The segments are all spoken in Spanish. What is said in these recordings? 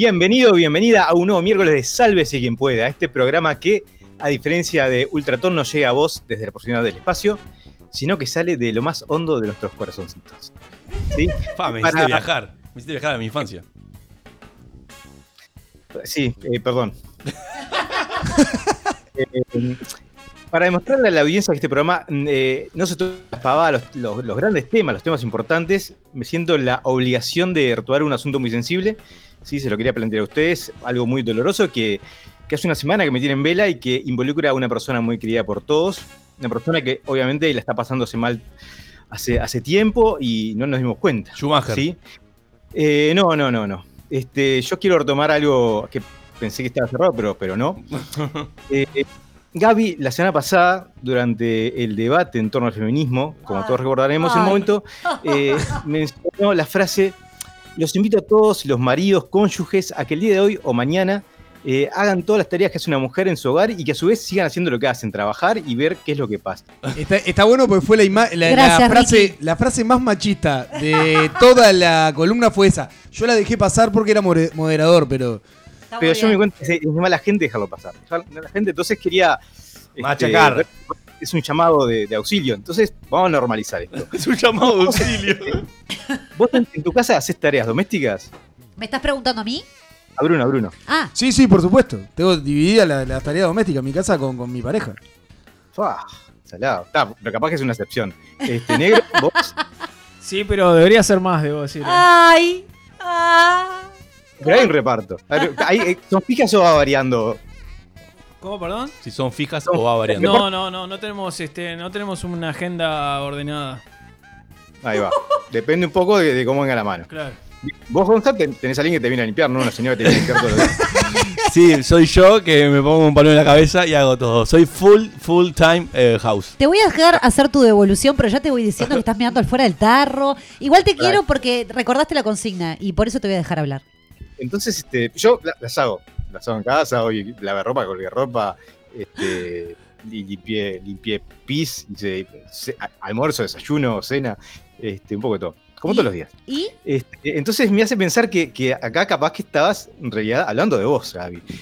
Bienvenido, bienvenida a un nuevo miércoles de Sálvese quien pueda, este programa que, a diferencia de Ultraton, no llega a vos desde la profundidad del espacio, sino que sale de lo más hondo de nuestros corazoncitos. ¿Sí? Fa, me Para- hiciste viajar. Me hiciste viajar a mi infancia. Sí, eh, perdón. Eh, para demostrarle a la audiencia que este programa mm, eh, no se los, los, los grandes temas, los temas importantes, me siento la obligación de retomar un asunto muy sensible. Sí, se lo quería plantear a ustedes, algo muy doloroso que, que hace una semana que me tiene en vela y que involucra a una persona muy querida por todos, una persona que obviamente la está pasándose mal hace, hace tiempo y no nos dimos cuenta. Schumacher. ¿sí? Eh, no, no, no, no. Este, yo quiero retomar algo que pensé que estaba cerrado, pero, pero no. Eh, Gaby, la semana pasada, durante el debate en torno al feminismo, como Ay. todos recordaremos en un momento, eh, mencionó la frase, los invito a todos los maridos, cónyuges, a que el día de hoy o mañana eh, hagan todas las tareas que hace una mujer en su hogar y que a su vez sigan haciendo lo que hacen, trabajar y ver qué es lo que pasa. Está, está bueno porque fue la, frase, Ricky. la frase más machista de toda la columna fue esa. Yo la dejé pasar porque era moderador, pero Está Pero yo me cuenta que es de mala gente dejarlo pasar. La gente entonces quería... este, Machacar. Es un llamado de, de auxilio. Entonces, vamos a normalizar esto. Es un llamado de auxilio. ¿Vos en, en tu casa haces tareas domésticas? ¿Me estás preguntando a mí? A Bruno, a Bruno. Ah, sí, sí, por supuesto. Tengo dividida la, la tarea doméstica en mi casa con, con mi pareja. Fua, salado. Está, pero capaz que es una excepción. Este, negro, vos. Sí, pero debería ser más, debo decir. ay, ah. Pero hay un reparto. Ver, hay- ¿Son fijas o va variando? ¿Cómo, perdón? Si son fijas o va variando. No, no, no, no tenemos este, no tenemos una agenda ordenada. Ahí va. Depende un poco de, de cómo venga la mano. Claro. Vos, Gonzalo, ten- tenés a alguien que te viene a limpiar, ¿no? Una señora que te viene a limpiar todos los días. Sí, soy yo que me pongo un palo en la cabeza y hago todo. Soy full, full time eh, house. Te voy a dejar hacer tu devolución, pero ya te voy diciendo que estás mirando al fuera del tarro. Igual te quiero porque recordaste la consigna y por eso te voy a dejar hablar. Entonces, este, yo la- las hago. Hago en casa, hoy lavé ropa, colgué ropa, este, limpié, limpié pis, hice almuerzo, desayuno, cena, este, un poco de todo. Como ¿Y? todos los días. ¿Y? Este, entonces me hace pensar que, que acá capaz que estabas en realidad hablando de vos, Gaby.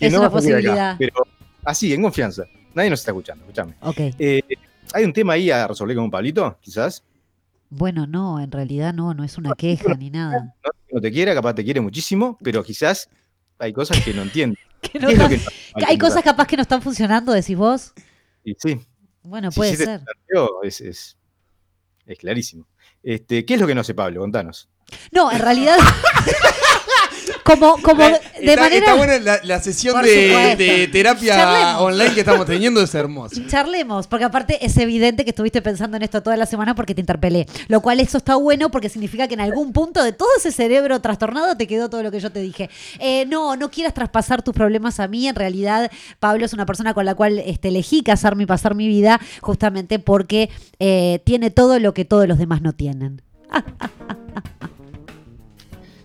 Es no una acá, posibilidad. pero así, en confianza. Nadie nos está escuchando, escúchame. Ok. Eh, ¿Hay un tema ahí a resolver con un Pablito, quizás? Bueno, no, en realidad no, no es una queja ni nada. No, no te quiera, capaz te quiere muchísimo, pero quizás hay cosas que no entiende. Que no ¿Qué es lo está- que no- hay cosas capaz que no están funcionando, decís vos. Y sí, Bueno, si puede ser. planteo, es, es, es clarísimo. Este, ¿Qué es lo que no sé, Pablo? Contanos. No, en realidad. como como de, de está, manera. está buena la, la sesión de, terapia Charlemos. online que estamos teniendo, es hermosa. Charlemos, porque aparte es evidente que estuviste pensando en esto toda la semana porque te interpelé. Lo cual eso está bueno porque significa que en algún punto de todo ese cerebro trastornado te quedó todo lo que yo te dije. Eh, no, no quieras traspasar tus problemas a mí. En realidad, Pablo es una persona con la cual este, elegí casarme y pasar mi vida justamente porque eh, tiene todo lo que todos los demás no tienen.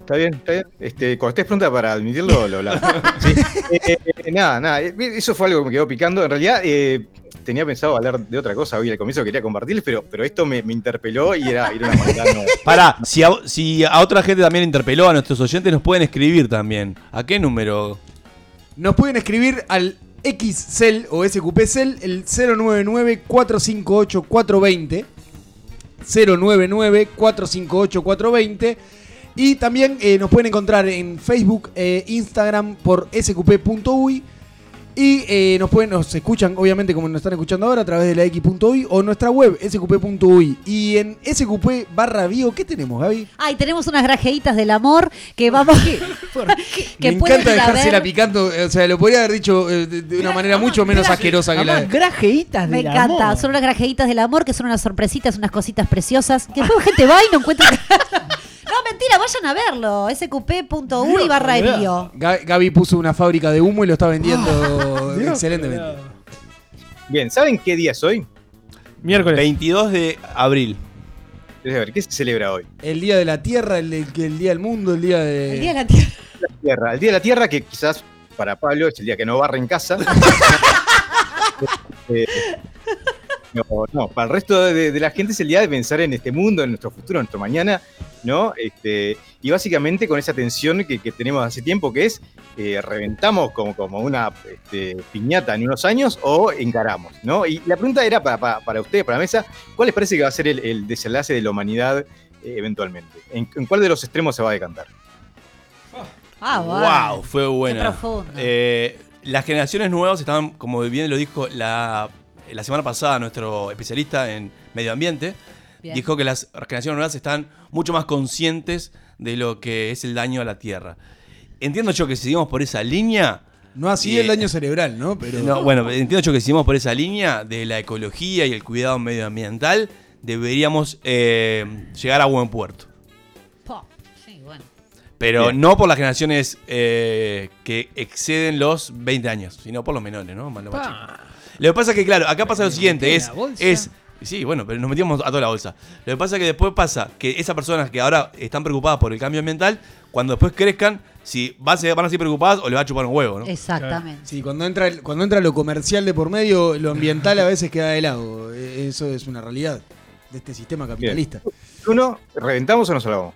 ¿Está bien? ¿Está bien? Este, cuando estés pronta para admitirlo, lo hablamos. Sí. Eh, eh, nada, nada. eh, Eso fue algo que me quedó picando. En realidad, eh, tenía pensado hablar de otra cosa hoy al comienzo quería compartirles, pero, pero esto me, me interpeló y era, era una maldad. no. Pará, si a, si a otra gente también interpeló, a nuestros oyentes nos pueden escribir también. ¿A qué número? Nos pueden escribir al XCEL o SQPCEL el 099-458-420. 099-458-420. Y también eh, nos pueden encontrar en Facebook e Instagram por sqp.uy. Y eh, nos pueden, nos escuchan, obviamente, como nos están escuchando ahora, a través de la X.uy o nuestra web, sqp.uy. Y en sqp barra bio, ¿qué tenemos, Gaby? Ay, tenemos unas grajeitas del amor que vamos. que Me pueden encanta ir a dejársela ver. picando, o sea, lo podría haber dicho eh, de, de una manera mucho menos asquerosa que la Además, grajeitas Me del encanta, amor. son unas grajeitas del amor que son unas sorpresitas, unas cositas preciosas. Que después gente va y no encuentra. no, mentira, vayan a verlo. sqp.uy barra. Ga- Gaby puso una fábrica de humo y lo está vendiendo excelentemente. Bien, ¿saben qué día es hoy? Miércoles. 22 de abril. A ver, ¿qué se celebra hoy? El día de la tierra, el, el- el día del mundo, el día de. El día de la tierra. La Tierra. El Día de la Tierra, que quizás para Pablo es el día que no barre en casa. Eh, no, no, para el resto de, de la gente es el día de pensar en este mundo, en nuestro futuro, en nuestro mañana. ¿no? Este, y básicamente con esa tensión que, que tenemos hace tiempo, que es eh, reventamos como, como una este, piñata en unos años o encaramos, ¿no? Y la pregunta era para, para, para ustedes, para la mesa, ¿cuál les parece que va a ser el, el desenlace de la humanidad eh, eventualmente? ¿En, en cuál de los extremos se va a decantar? Ah, bueno. Wow, fue buena. Qué profundo. Eh, las generaciones nuevas estaban, como bien lo dijo la, la semana pasada nuestro especialista en medio ambiente, Bien. dijo que las generaciones nuevas están mucho más conscientes de lo que es el daño a la tierra. Entiendo yo que si seguimos por esa línea, No así Eh, el daño cerebral, ¿no? Pero no, bueno, entiendo yo que si seguimos por esa línea de la ecología y el cuidado medioambiental, deberíamos eh, llegar a buen puerto. Po, Sí, bueno. Pero Bien. no por las generaciones eh, que exceden los 20 años, sino por los menores, ¿no? Más- Lo que pasa es que, claro, acá pasa lo siguiente, es, la bolsa. es... Sí, bueno, pero nos metíamos a toda la bolsa. Lo que pasa es que después pasa que esas personas que ahora están preocupadas por el cambio ambiental, cuando después crezcan, si va a ser- van a ser preocupadas o le va a chupar un huevo, ¿no? Exactamente. Sí, cuando entra, el- cuando entra lo comercial de por medio, lo ambiental a veces queda de lado. Eh, Eso es una realidad de este sistema capitalista. Uno, ¿reventamos o nos salvamos?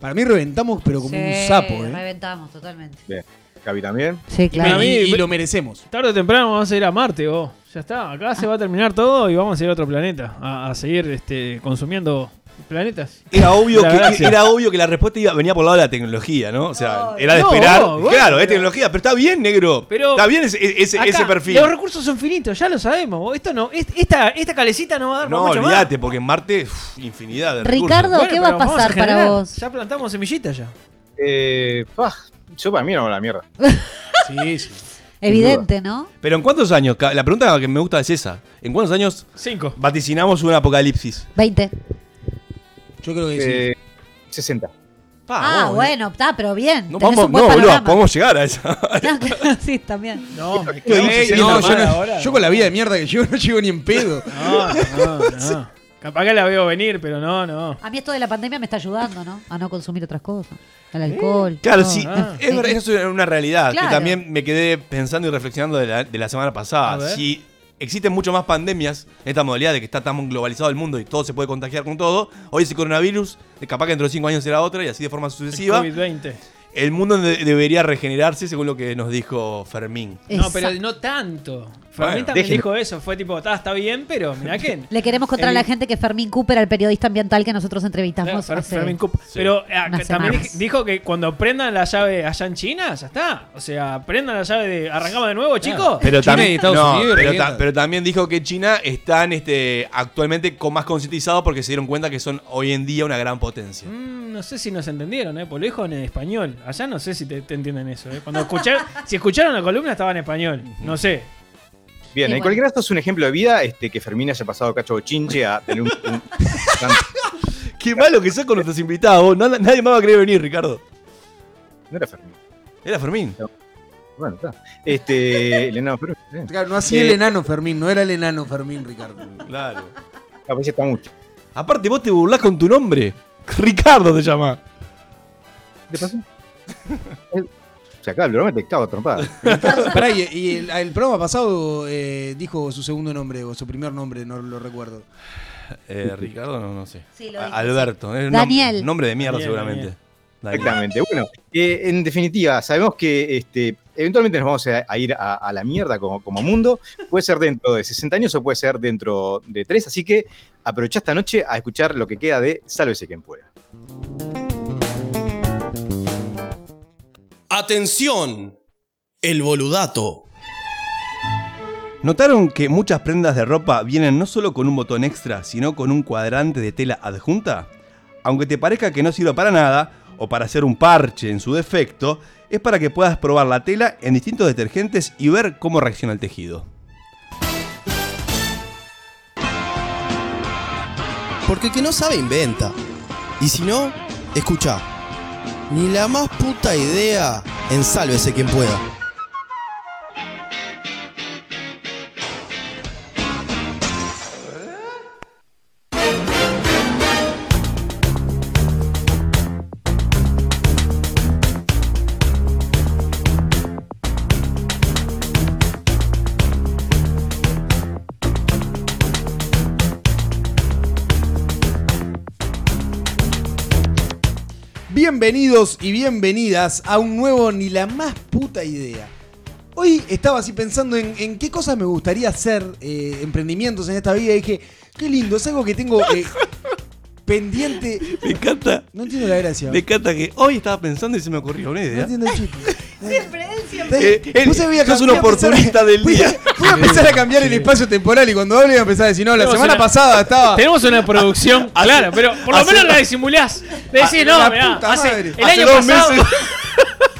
Para mí reventamos, pero como un sapo, ¿eh? Reventamos totalmente. Bien. Gaby también. Sí, Y, claro. mí- y lo merecemos. Tarde o temprano vamos a ir a Marte, vos. Ya está, acá se va a terminar todo y vamos a ir a otro planeta. A, a seguir este, consumiendo planetas. Era obvio, que, era obvio que la respuesta iba, venía por el lado de la tecnología, ¿no? O sea, No, era de no, esperar. no, bueno, claro, es tecnología, pero está bien, negro. Pero- está bien ese, ese, Acá, ese perfil. Los recursos son finitos, ya lo sabemos. Esto no, est- esta, esta calecita no va a dar No, mucho más. olvídate, porque en Marte, uf, infinidad de Ricardo, recursos. ¿qué va a pasar para vos? Ya plantamos semillitas ya. Eh, ah, yo para mí no la mierda. Sí, sí. Evidente, ¿no? Pero ¿en cuántos años? La pregunta que me gusta es esa. ¿En cuántos años Cinco. vaticinamos un apocalipsis? 20. Yo creo que sí. Eh, 60. Ah, vamos, bueno, está, pero bien. No, vamos, no, boludo, podemos llegar a esa. No, claro, sí, también. No, me cagué, no, no, yo, no- ahora. yo con la vida de mierda que llevo no llego ni en pedo. No, no, no. Capaz que la veo venir, pero no, no. A mí esto de la pandemia me está ayudando, ¿no? A no consumir otras cosas. El alcohol. Claro, todo. sí, Ah. es verdad, eso es una realidad. Claro. Que también me quedé pensando y reflexionando de la, de la semana pasada. Si existen mucho más pandemias en esta modalidad de que está tan globalizado el mundo y todo se puede contagiar con todo, hoy ese coronavirus, capaz que dentro de cinco años será otra y así de forma sucesiva. COVID-20. El mundo de- debería regenerarse según lo que nos dijo Fermín. No, pero no tanto. Fermín también dijo eso. Fue tipo, está, está bien, pero mirá que. Le queremos contar a la gente que Fermín Cooper, el periodista ambiental que nosotros entrevistamos Fer- hace- Fermín Cup. Pero eh, también semanas. dijo que cuando prendan la llave allá en China, ya está. O sea, prendan la llave de. Arrancamos de nuevo, chicos. Pero, China tam- y Estados no, Unidos pero, revienta. ta- pero también dijo que China están este, actualmente con más concientizados porque se dieron cuenta que son hoy en día una gran potencia. Mm, no sé si nos entendieron, ¿eh? Por lo dijo en español. Allá no sé si te, te entienden eso, ¿eh? Cuando escucharon, si escucharon la columna estaba en español. No sé. Bien, en cualquier caso es un ejemplo de vida este, que Fermín haya pasado cacho chinche a tener un. un- Qué malo que sos con nuestros invitados. vos. Nadie más va a querer venir, Ricardo. no era Fermín. Era Fermín. Bueno, está. Este. el enano Fermín. eh. Claro, no Eh, el enano Fermín, no era el enano Fermín, Ricardo. Claro. Ah, pues ya está mucho. Aparte, vos te burlás con tu nombre. Ricardo te llama. ¿Qué pasó? Se acaba el programa detectado, trompada. Pará, y, y el, el programa pasado eh, dijo su segundo nombre o su primer nombre, no lo recuerdo. Eh, Ricardo, no, no sé. Sí, Alberto. es nom- Daniel. Nombre de mierda, Daniel, seguramente. Daniel. Daniel. Exactamente. Bueno, eh, en definitiva, sabemos que este, eventualmente nos vamos a, a ir a, a la mierda como, como mundo. Puede ser dentro de 60 años o puede ser dentro de 3. Así que aprovecha esta noche a escuchar lo que queda de Sálvese quien pueda. Atención, el boludato. ¿Notaron que muchas prendas de ropa vienen no solo con un botón extra, sino con un cuadrante de tela adjunta? Aunque te parezca que no sirva para nada, o para hacer un parche en su defecto, es para que puedas probar la tela en distintos detergentes y ver cómo reacciona el tejido. Porque el que no sabe inventa. Y si no, escucha. Ni la más puta idea en sálvese quien pueda. Bienvenidos y bienvenidas a un nuevo Ni la más puta idea. Hoy estaba así pensando en, en qué cosas me gustaría hacer, eh, emprendimientos en esta vida, y dije, qué lindo, es algo que tengo eh, pendiente. Me encanta. No entiendo la gracia. Me encanta que hoy estaba pensando y se me ocurrió una No idea. entiendo el chiste. Siempre, él siempre. Eh, él- voy a sos cam- un a oportunista empezar- del voy a- día. Voy a empezar a cambiar el espacio temporal y cuando hable voy a empezar a decir, no, la Tenemos semana una- pasada estaba... Tenemos una producción clara, pero por lo menos la disimulás. Le decís, no, la mirá, puta hace, madre. el Hace año dos pasado.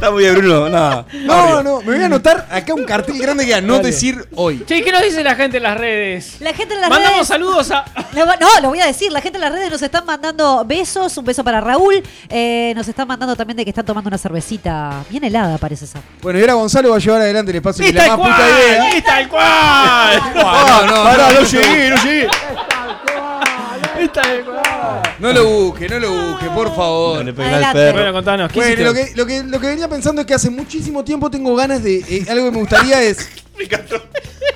Está muy bien, Bruno. No, No, no, me voy a anotar acá un cartel grande que diga no decir hoy. Che, ¿qué nos dice la gente en las redes? La gente en las Mandamos redes. saludos a. No, no, lo voy a decir. La gente en las redes nos están mandando besos. Un beso para Raúl. Eh, nos están mandando también de que están tomando una cervecita bien helada, parece esa. Bueno, y ahora Gonzalo va a llevar adelante el espacio ¡Es la más puta idea. ¡Es tal cual! No, no, Pará, no, no llegué, no llegué. No lo busque, no lo busque, por favor. No le pegué al Adelante. perro. Bueno, contanos, ¿qué Bueno, hiciste? lo que, lo, que, lo que venía pensando es que hace muchísimo tiempo tengo ganas de. eh, algo que me gustaría es.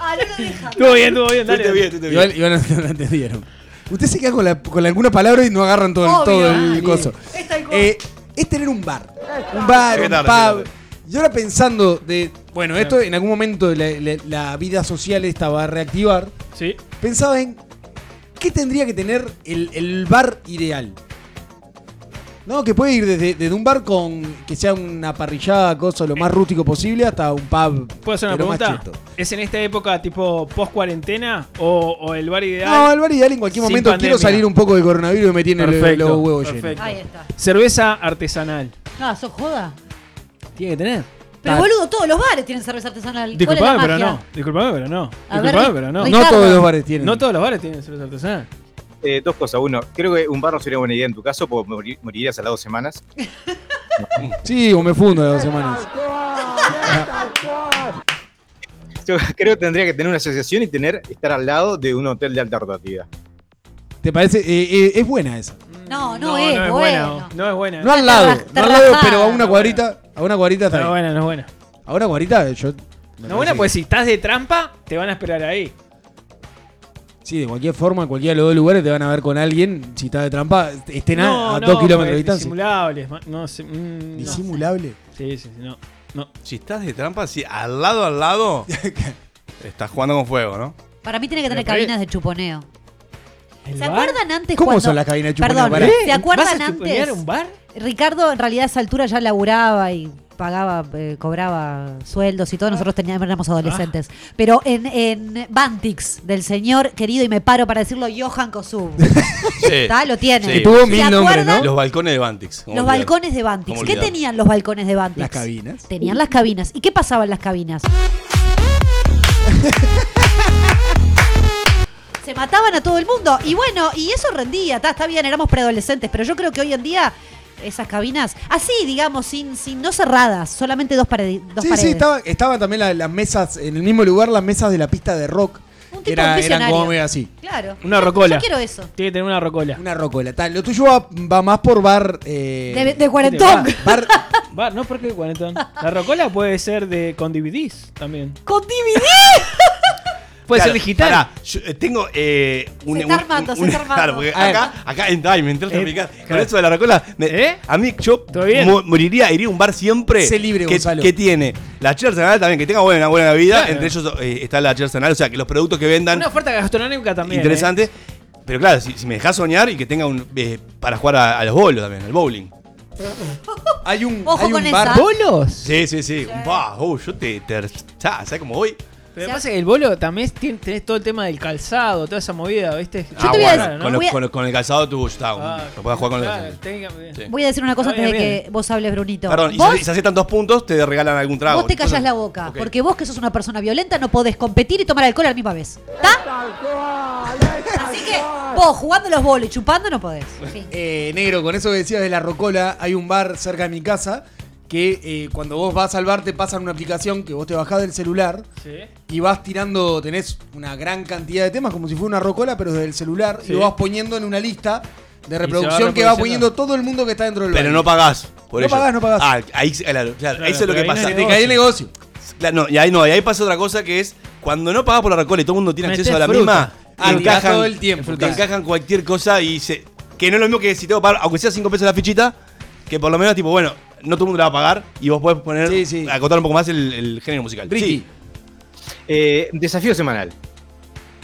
Ah, no lo deja. Estuvo bien, estuvo bien, dale. Igual, bien. igual no, no entendieron. Usted se queda con, la- con alguna palabra y no agarran todo, el- Obvio. todo el Ah, coso. Es tal cual. Eh, es tener un bar. Un bar, un tarde, pub. tarde. Y ahora pensando de. Bueno, esto en algún momento la, la- la vida social esta va a reactivar. Sí. Pensaba en. ¿Qué tendría que tener el, el bar ideal? No, que puede ir desde, desde un bar con que sea una parrillada, cosa lo más rústico posible, hasta un pub. ¿Puedo hacer una pregunta? cheto. ¿Es en esta época tipo post cuarentena o, o el bar ideal? No, el bar ideal en cualquier momento quiero salir un poco del coronavirus y me tiene Perfecto, los huevos llenos. perfecto. Ahí está. Cerveza artesanal. No, sos joda. Tiene que tener. Pero Ah. boludo, todos los bares tienen cerveza artesanal. ¿Cuál es la Disculpame, pero magia? no. Disculpame, pero no. A Disculpame, pero no. No todos los bares tienen. No todos los bares tienen cerveza artesanal. Eh, dos cosas. Uno, creo que un bar no sería buena idea en tu caso, porque morir- morirías a las dos semanas. Sí, o me fundo de dos semanas. Yo creo que tendría que tener una asociación y tener estar al lado de un hotel de alta rotativa. ¿Te parece? Eh, eh, es buena esa. No, no, es, buena. bueno. No es buena. No al lado, no al pero a una cuadrita, a una cuadrita está No es buena, no es buena. A una cuadrita yo... me No es parece buena, que- pues si estás de trampa, te van a esperar ahí. Sí, de cualquier forma, en cualquiera de los dos lugares te van a ver con alguien, si está de trampa, estén a, no, a no, dos kilómetros de distancia. Disimulables. ma- No sé. mm, no. Disimulable. Sí, sí, sí, no. No. Si estás de trampa, si al lado, al lado, estás jugando con fuego, ¿no? Para mí tiene que tener Pero, cabinas de chuponeo. ¿El ¿Se bar? acuerdan antes ¿Cómo cuando- son las cabinas de? Perdón, Pará. ¿se acuerdan ¿Vas a antes? un bar? Ricardo en realidad a esa altura ya laburaba y pagaba, eh, cobraba sueldos y todo. Nosotros teníamos, éramos adolescentes. Pero en, en Bantix, del señor querido, y me paro para decirlo, Johan Kosub. Sí. ¿Está? Lo tiene. Sí. Que tuvo ¿Se mil nombres, acuerdan? ¿no? Los balcones de Bantix. ¿cómo Los olvidar? balcones de Bantix. ¿Cómo ¿Qué tenían los balcones de Bantix? Las cabinas. Tenían las cabinas. ¿Y qué pasaba en las cabinas? Se mataban a todo el mundo. Y bueno, y eso rendía. Está, está bien, éramos preadolescentes. Pero yo creo que hoy en día esas cabinas, así digamos, sin, sin no cerradas, solamente dos, paredi- dos Sí, paredes. sí, estaba- estaban también la- las mesas, en el mismo lugar, las mesas de la pista de rock. Un tipo era- eran como medio así. Claro. Una rocola. Yo quiero eso. Tiene que tener una rocola. Una rocola. Tal. Lo tuyo va, va más por bar. eh, De, de cuarentón. bar Bar, no, porque cuarentón. La rocola puede ser de con DVDs también. Con DVD. Puede Claro, ser digital. pará, yo, eh, tengo eh, un, Se está un- armando, un- se está armando. Claro, porque A acá, acá en Time, me entré Eh. Con eso de la rocola, me- ¿Eh? a mí yo mo- moriría, iría a un bar siempre Sé libre, que, Gonzalo. que tiene la chela artesanal también, que tenga buena, buena vida. Claro. Entre ellos eh, está la chela artesanal, o sea, que los productos que vendan, Una oferta gastronómica también. interesante. Pero claro, si, si me dejas soñar y que tenga un eh, para jugar a, a los bolos también, al bowling. hay un, Ojo hay un con bar. esa. ¿Bolos? Sí, sí, sí. Bah, uh, yo te. te ¿Sabes cómo voy? Pero pasa que el bolo también tiene- tenés todo el tema del calzado, toda esa movida, ¿viste? Yo te voy a decir- Ah, con, voy lo- a- con lo- con el calzado tú está. Ah, lo puedes jugar con claro, los. técnicamente. Sí. Voy a decir una cosa Está antes de bien, que vos hables, Brunito. Perdón, y ¿Vos? si, si haces tantos puntos, te regalan algún trago. Vos te callás la boca, Ok. porque vos que sos una persona violenta no podés competir y tomar alcohol a la misma vez. ¿Está? Así que vos jugando los bolos y chupando no podés. Fin. Eh, negro, con eso que decías de la rocola, hay un bar cerca de mi casa que eh, cuando vos vas al bar te pasan una aplicación que vos te bajás del celular Sí. y vas tirando, tenés una gran cantidad de temas como si fuera una rocola, pero desde el celular Sí. y lo vas poniendo en una lista de va reproducción que va poniendo todo el mundo que está dentro del bar. Pero no pagás. Por No ello. pagás, no pagás. Ah, ahí, claro, claro, Claro, eso es lo que no pasa. Te cae el negocio. Claro, no, y ahí no, y ahí pasa otra cosa que es cuando no pagás por la rocola y todo el mundo tiene Metés acceso a la fruta. misma, Ah, te tirás encajan, todo el tiempo, te encajan cualquier cosa y se. Que no es lo mismo que si tengo que pagar, aunque sea 5 pesos la fichita, que por lo menos, tipo, bueno, no todo el mundo la va a pagar y vos podés poner, Sí, sí. acotar un poco más el, el género musical. Ricky. Sí. Eh, desafío semanal.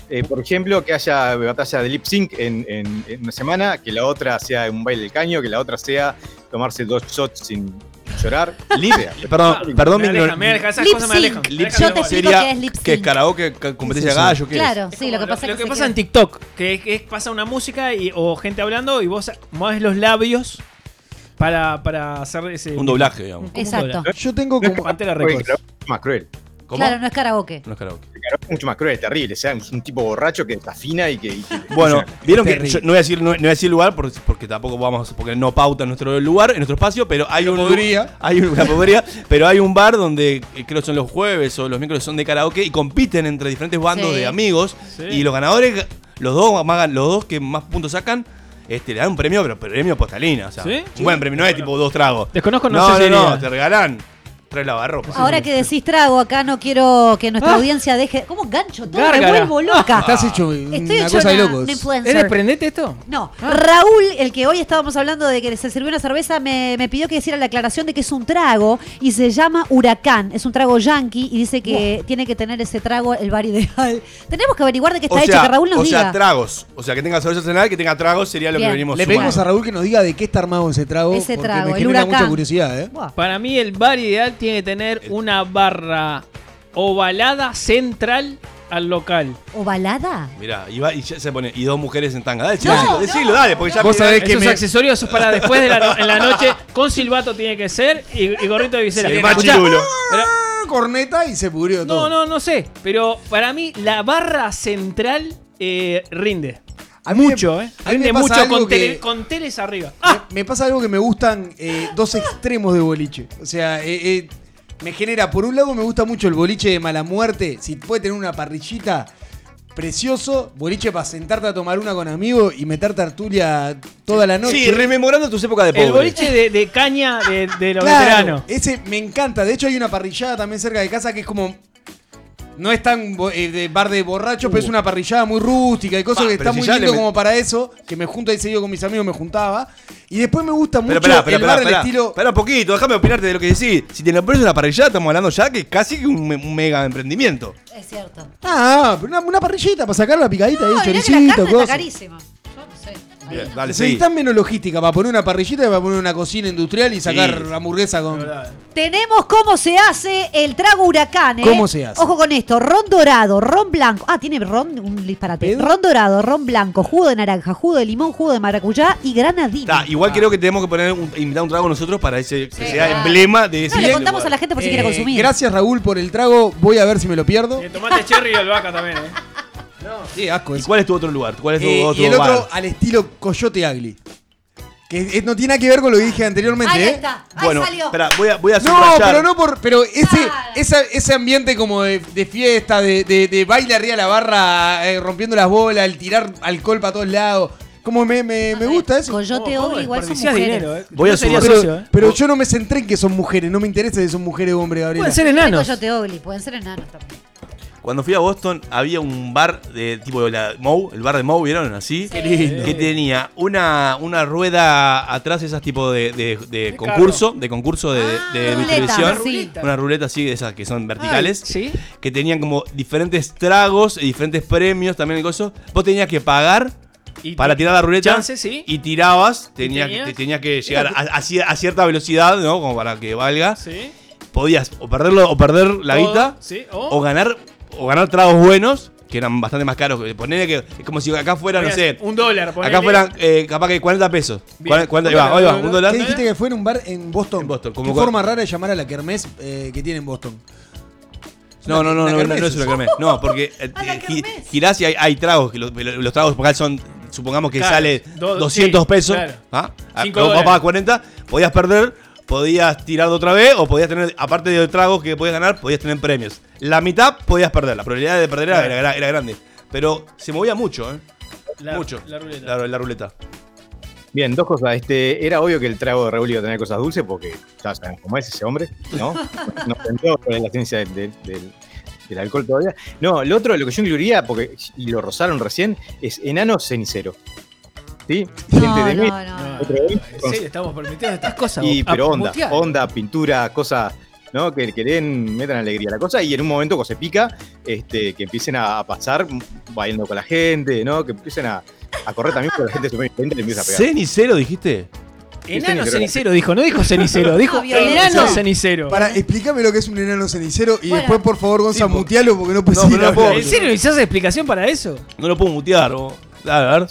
Eh, por ejemplo, que haya batalla de lip sync en, en- en una semana, que la otra sea un baile del caño, que la otra sea tomarse dos shots sin llorar. Lip- perdón, perdón, Me mi aleja, me aleja, esas Lip cosas me alejan. sync. me Lip alejan Yo te explico qué es lip que es sync. karaoke, competencia gallo. Claro, Es sí, lo que pasa es lo que, que se pasa en TikTok, que, es- que es- pasa una música y, o gente hablando y vos mueves los labios para, para hacer ese. Un doblaje, digamos. Exacto. doblaje. Yo tengo como. Pantera Records. karaoke es más cruel. ¿Cómo? Claro, no es karaoke. No es karaoke. Karaoke es mucho más cruel, es terrible. O sea, es un tipo borracho que desafina y que. y que- Bueno, vieron que yo no voy a decir, no, no voy a decir lugar porque, porque tampoco vamos, porque no pauta nuestro lugar, en nuestro espacio, pero hay Pero un podría. hay una podría, pero hay un bar donde eh, creo que son los jueves o los miércoles son de karaoke y compiten entre diferentes bandos Sí. de amigos Sí. y los ganadores, los dos más, los dos que más puntos sacan, este, le dan un premio, pero premio postalina, o sea, ¿Sí? un buen premio, no es tipo dos tragos. Desconozco, no no, sé si no, iría. te regalan tres lavarropas. Ahora que decís trago, acá no quiero que nuestra Ah. audiencia deje. ¿Cómo gancho todo? Gárgara. Me vuelvo loca. Estás hecho Estoy una hecho cosa de una, locos. influencer. ¿Eres prendete esto? No, Raúl, el que hoy estábamos hablando de que se sirvió una cerveza, me, me pidió que hiciera la aclaración de que es un trago y se llama Huracán. Es un trago yankee y dice que tiene que tener ese trago el bar ideal. Tenemos que averiguar de qué está o hecho, que Raúl nos o diga. sea, tragos. O sea, que tenga cerveza arsenal, que tenga tragos sería lo Bien. que venimos Le pedimos a Raúl que nos diga de qué está armado ese trago. Ese porque trago, me el genera huracán. mucha curiosidad, ¿eh? Para mí, el bar ideal tiene que tener una barra ovalada central al local. ¿Ovalada? Mirá, y, va- y ya se pone, y dos mujeres en tanga. Dale, No, decilo, dale, porque ya Vos mirá, sabés que Esos me- accesorios esos para después de la, no- en la noche con silbato tiene que ser y, y gorrito de visera. Sí, Escuchá, machirulo. pero- Ah, Corneta y se pudrió todo. no, no, no sé. Pero para mí la barra central eh, rinde. A mí me- mucho, ¿eh? a mí me pasa mucho algo con, que- tele- con teles arriba. Me- Me, pasa algo que me gustan eh, dos extremos de boliche. O sea, eh, eh, me genera, por un lado me gusta mucho el boliche de mala muerte. Si puede tener una parrillita, precioso. Boliche para sentarte a tomar una con amigos y meter tertulia toda la noche. Sí, rememorando tus épocas de pobre. El boliche de, de caña de, de los Claro, veteranos. ese me encanta. De hecho, hay una parrillada también cerca de casa que es como. No es tan bo- eh, de bar de borrachos, pero es una parrillada muy rústica y cosas Pa, que pero está si muy ya le lindo met- como para eso. Que me junto ahí seguido con mis amigos, me juntaba. Y después me gusta mucho Pero espera, el bar del estilo. espera un poquito, déjame opinarte de lo que decís. Si te lo pones una parrillada, estamos hablando ya que casi que un, me- un mega emprendimiento. Es cierto. Ah, pero una, una parrillita para sacar la picadita ahí, No, mirá que la choricito, está cosas. carísima. Bien, dale. Necesitan menos logística para poner una parrillita y para poner una cocina industrial y sacar Sí. hamburguesa con. Tenemos cómo se hace el trago huracán, ¿eh? ¿Cómo se hace? Ojo con esto, ron dorado, ron blanco. Ah, tiene ron, un disparate. ¿Pedo? Ron dorado, ron blanco, jugo de naranja, jugo de limón, jugo de maracuyá y granadina. Ta, igual creo que tenemos que poner un, invitar un trago nosotros para ese, que sea claro. emblema de ese No, le contamos lugar. a la gente por si Eh, quiere consumir. Gracias Raúl por el trago. Voy a ver si me lo pierdo. Y el tomate cherry y albahaca también, ¿eh? Sí, asco ¿Y eso. cuál es tu otro lugar? ¿Cuál es tu Eh, otro y el otro al estilo Coyote Ugly. Que no tiene nada que ver con lo que dije anteriormente, Ahí ¿eh? está, ahí Bueno, salió. espera, voy a, voy a No, subrayar. pero no por. Pero ese, Claro. esa- ese ambiente como de, de fiesta, de, de- de baile arriba de la barra, eh, rompiendo las bolas, el tirar alcohol para todos lados. Como me, me, me gusta eso. Coyote ¿Cómo- cómo Ogre igual son mujeres. dinero, ¿eh? Voy a sería sumar- socio, Pero, ¿eh? pero yo no me centré en que son mujeres, no me interesa si son mujeres o hombres, Gabriela. Pueden ser No hay enanos. Coyote Ogli, pueden ser enanos también. Cuando fui a Boston había un bar de tipo de la Moe, el bar de Moe, ¿vieron? Así. Qué lindo. Que tenía una, una rueda atrás, esas tipo de, de- de concurso, de concurso de, Ah, de ruleta, televisión. sí. Una ruleta así, de esas que son verticales. ¿Sí? Que tenían como diferentes tragos y diferentes premios también el coso. Vos tenías que pagar Y para tirar la ruleta. Chance, sí. Y tirabas, tenía, tenías? te- tenía que llegar a, a cier- a cierta velocidad, ¿no? Como para que valga. Sí. Podías o perderlo o perder la O- guita. Sí. O ganar, o ganar tragos buenos, que eran bastante más caros. Ponele que es como si acá fuera, no sé. Un dólar. ponele. Acá fueran eh, capaz que 40 pesos. Bien. Cuar- 40 ahí Un va, ahí va, dólar, un dólar. ¿Qué dijiste que fue en un bar en Boston? En Boston, como Qué forma rara de llamar a la kermés eh, que tiene en Boston. No, no, no, no, no, es una kermés. No, porque eh, eh, gi- girás y hay, hay tragos, que los, los tragos por acá son, supongamos que Claro, sale do- 200 sí, pesos. claro. ¿ah? Ah, Cinco vos dólares. pagabas 40, podías perder, podías tirar de otra vez, o podías tener, aparte de tragos que podías ganar, podías tener premios. La mitad podías perder, la probabilidad de perder era, Claro. era- era grande. Pero se movía mucho, ¿eh? La- mucho. La ruleta. La, la ruleta. Bien, dos cosas. Este, era obvio que el trago de Raúl iba a tener cosas dulces porque ya sabemos cómo es ese hombre, ¿no? Planteó por la ciencia del, del- del- del alcohol todavía. No, lo otro, lo que yo incluiría, porque y lo rozaron recién, es enano cenicero. ¿Sí? No, Gente de no, mí. no, no. Otro ¿En serio estamos permitiendo estas cosas? Y, pero onda, mutear. onda, pintura, cosas, ¿no? Que, que den, metan alegría a la cosa. Y en un momento cuando se pica, este, que empiecen a, pasar bailando con la gente, ¿no? Que empiecen a, a correr también porque la gente se pone intenta y le empieza a pegar. ¿Cenicero dijiste? Enano cenicero. dijo, no dijo cenicero, dijo Ah, violento. enano No. cenicero. Para, explícame lo que es un enano cenicero y Bueno. después, por favor, Gonza, Sí, po- mutealo porque no puedes No, pero no puedo. hablando. ¿En serio necesitas explicación para eso? No lo puedo mutear. vos. A ver.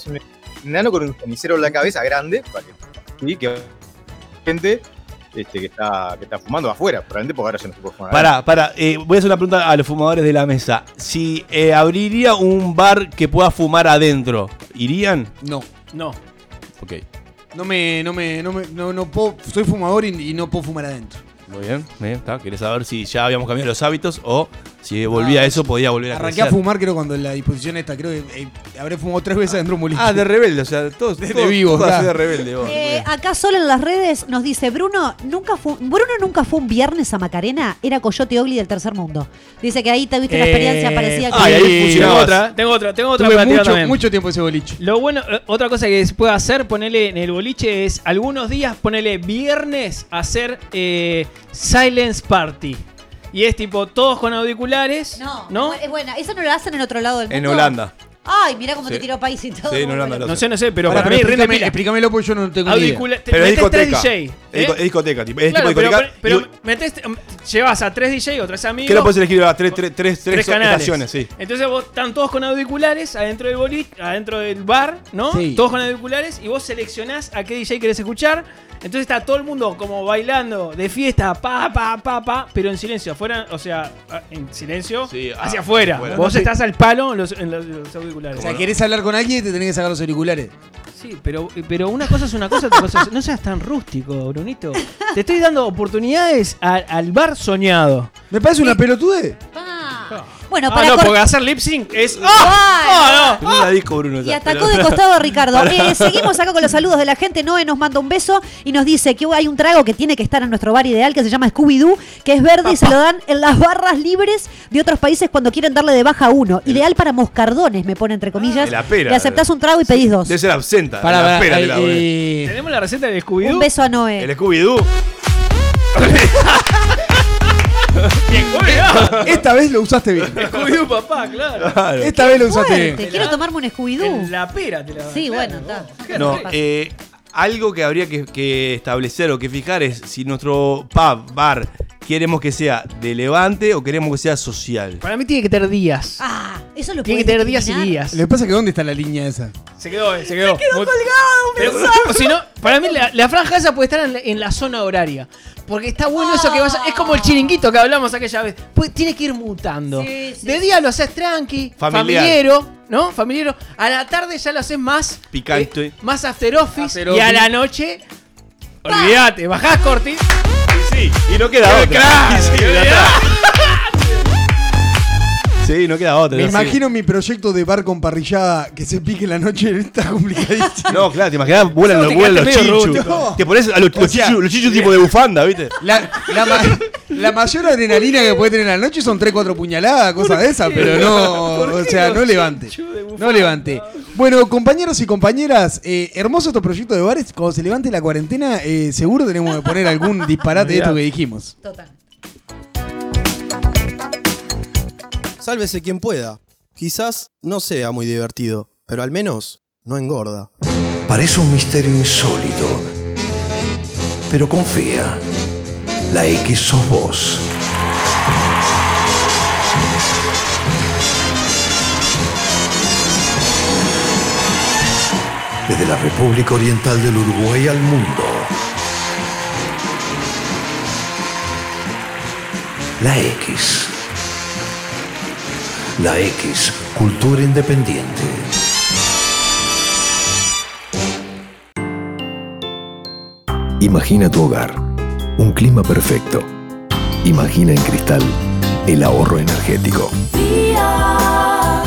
Enano con un cenicero en la cabeza grande, para que, sí, que gente este, que, está, que está fumando afuera, probablemente porque ahora ya no se puede fumar. Pará, pará. eh, voy a hacer una pregunta a los fumadores de la mesa. Si eh, abriría un bar que pueda fumar adentro, ¿irían? No. No. Ok. No me, no me, no me, no, no puedo, soy fumador y, y no puedo fumar adentro. Muy bien, bien, está. ¿Querés saber si ya habíamos cambiado los hábitos o si volvía Ah, a eso podía volver a Arranqué a fumar creo cuando en la disposición esta, creo que eh, habré fumado tres veces adentro de un boliche. Ah, de rebelde, o sea, todos De- de todos- vivo, todos claro. de rebelde. vos. Eh, acá solo en las redes nos dice Bruno nunca fue Bruno nunca fue un viernes a Macarena, era Coyote Ogli del tercer mundo. Dice que ahí tuviste una experiencia Eh, parecida ay, ahí Tengo funcionabas. otra, tengo otra, tengo otra Tuve para tirar mucho, también. mucho tiempo ese boliche. Lo bueno, eh, otra cosa que se puede hacer, ponerle en el boliche es algunos días, ponerle viernes, hacer eh, silence party. Y es tipo todos con auriculares. No, ¿No? es buena. Eso no lo hacen en otro lado del mundo. En Holanda. Ay, mira cómo Sí. te tiró país y todo. Sí, Bueno. lo No hacen. sé, no sé, pero Pará, para mí rinde pila. explícamelo porque yo no tengo ni idea. Te Pero es metés tres discoteca. DJ. Es ¿eh? es discoteca, tipo, es Claro, tipo pero, discoteca. pero y- metés, llevas a tres DJ o tres amigos. ¿Qué lo puedes elegir? Ah, Tres, tres, tres, tres, tres canales. estaciones, sí. Entonces vos están todos con auriculares adentro del boliche, adentro del bar, ¿no? Sí. Todos con auriculares y vos seleccionás a qué DJ querés escuchar. Entonces está todo el mundo como bailando de fiesta, pa, pa, pa, pa, pero en silencio, afuera, o sea, en silencio, Sí, ah, hacia afuera. afuera. Vos No estás al palo en los, en los- los auriculares. O sea, querés hablar con alguien y te tenés que sacar los auriculares. Sí, pero, pero una cosa es una cosa, otra cosa es- No seas tan rústico, Brunito. Te estoy dando oportunidades a- al bar soñado. Me parece una pelotude. Pa. Bueno, ah, para no, cor- porque hacer lip sync es. Ay, ¡Ah! ¡Ah, no! No la disco, Bruno. Y atacó pero- de costado a Ricardo. Eh, seguimos acá con los saludos de la gente. Noé nos manda un beso y nos dice que hay un trago que tiene que estar en nuestro bar ideal que se llama Scooby-Doo, que es verde y se lo dan en las barras libres de otros países cuando quieren darle de baja a uno. Ideal para moscardones, me pone entre comillas. de la pera. Le aceptás un trago y pedís dos. Debe ser absenta. Para, la pera eh, te la eh, Tenemos la receta de Scooby-Doo. Un beso a Noé. El Scooby-Doo. Esta vez lo usaste bien. Scooby-Doo, papá, claro. Claro. Esta vez lo usaste bien. Quiero tomarme un Scooby-Doo. La pera te la Sí, bueno, está. No, eh, algo que habría que, que establecer o que fijar es si nuestro pub, bar, queremos que sea de levante o queremos que sea social. Para mí tiene que tener días. Ah, eso lo tiene que tener días y días. Lo que pasa es que ¿dónde está la línea esa? Se quedó, eh, se quedó. Se quedó colgado, O si no, para mí la, la franja esa puede estar en la, en la zona horaria. Porque está bueno eso que vas a- Es como el chiringuito que hablamos aquella vez. Pues tiene que ir mutando. Sí, sí, de día lo haces tranqui, Familiar. familiero, ¿no? Familiero. A la tarde ya lo haces más. Picante. eh, más after office. After Y a la noche. Olvídate, bajás corti. Sí, y no queda otra. claro, sí. Sí, no queda otra. Me sí. imagino mi proyecto de bar con parrillada que se pique en la noche está complicadísimo. No, claro, te imaginas, vuelan, No, vuelan los chichus. rústico. Te pones a los, los sea, chichus, los chichus tipo de bufanda, ¿viste? La, la ma- la mayor adrenalina que puede tener en la noche son 3-4 puñaladas, cosas de esas, pero no, ¿Por o sea, no levante. No levante. Bueno, compañeros y compañeras, eh, hermoso estos proyectos de bares. Cuando se levante la cuarentena, eh, seguro tenemos que poner algún disparate de esto que dijimos. Total. Sálvese quien pueda. Quizás no sea muy divertido, pero al menos no engorda. Parece un misterio insólito. Pero confía. La X sos vos. Desde la República Oriental del Uruguay al mundo. La X. La X, cultura independiente. Imagina tu hogar, un clima perfecto. Imagina en cristal el ahorro energético. Día,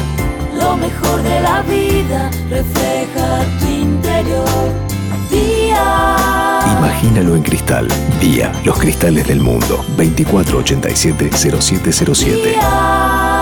lo mejor de la vida refleja tu interior. Día, Imagínalo en cristal. Día, los cristales del mundo. 2487-0707.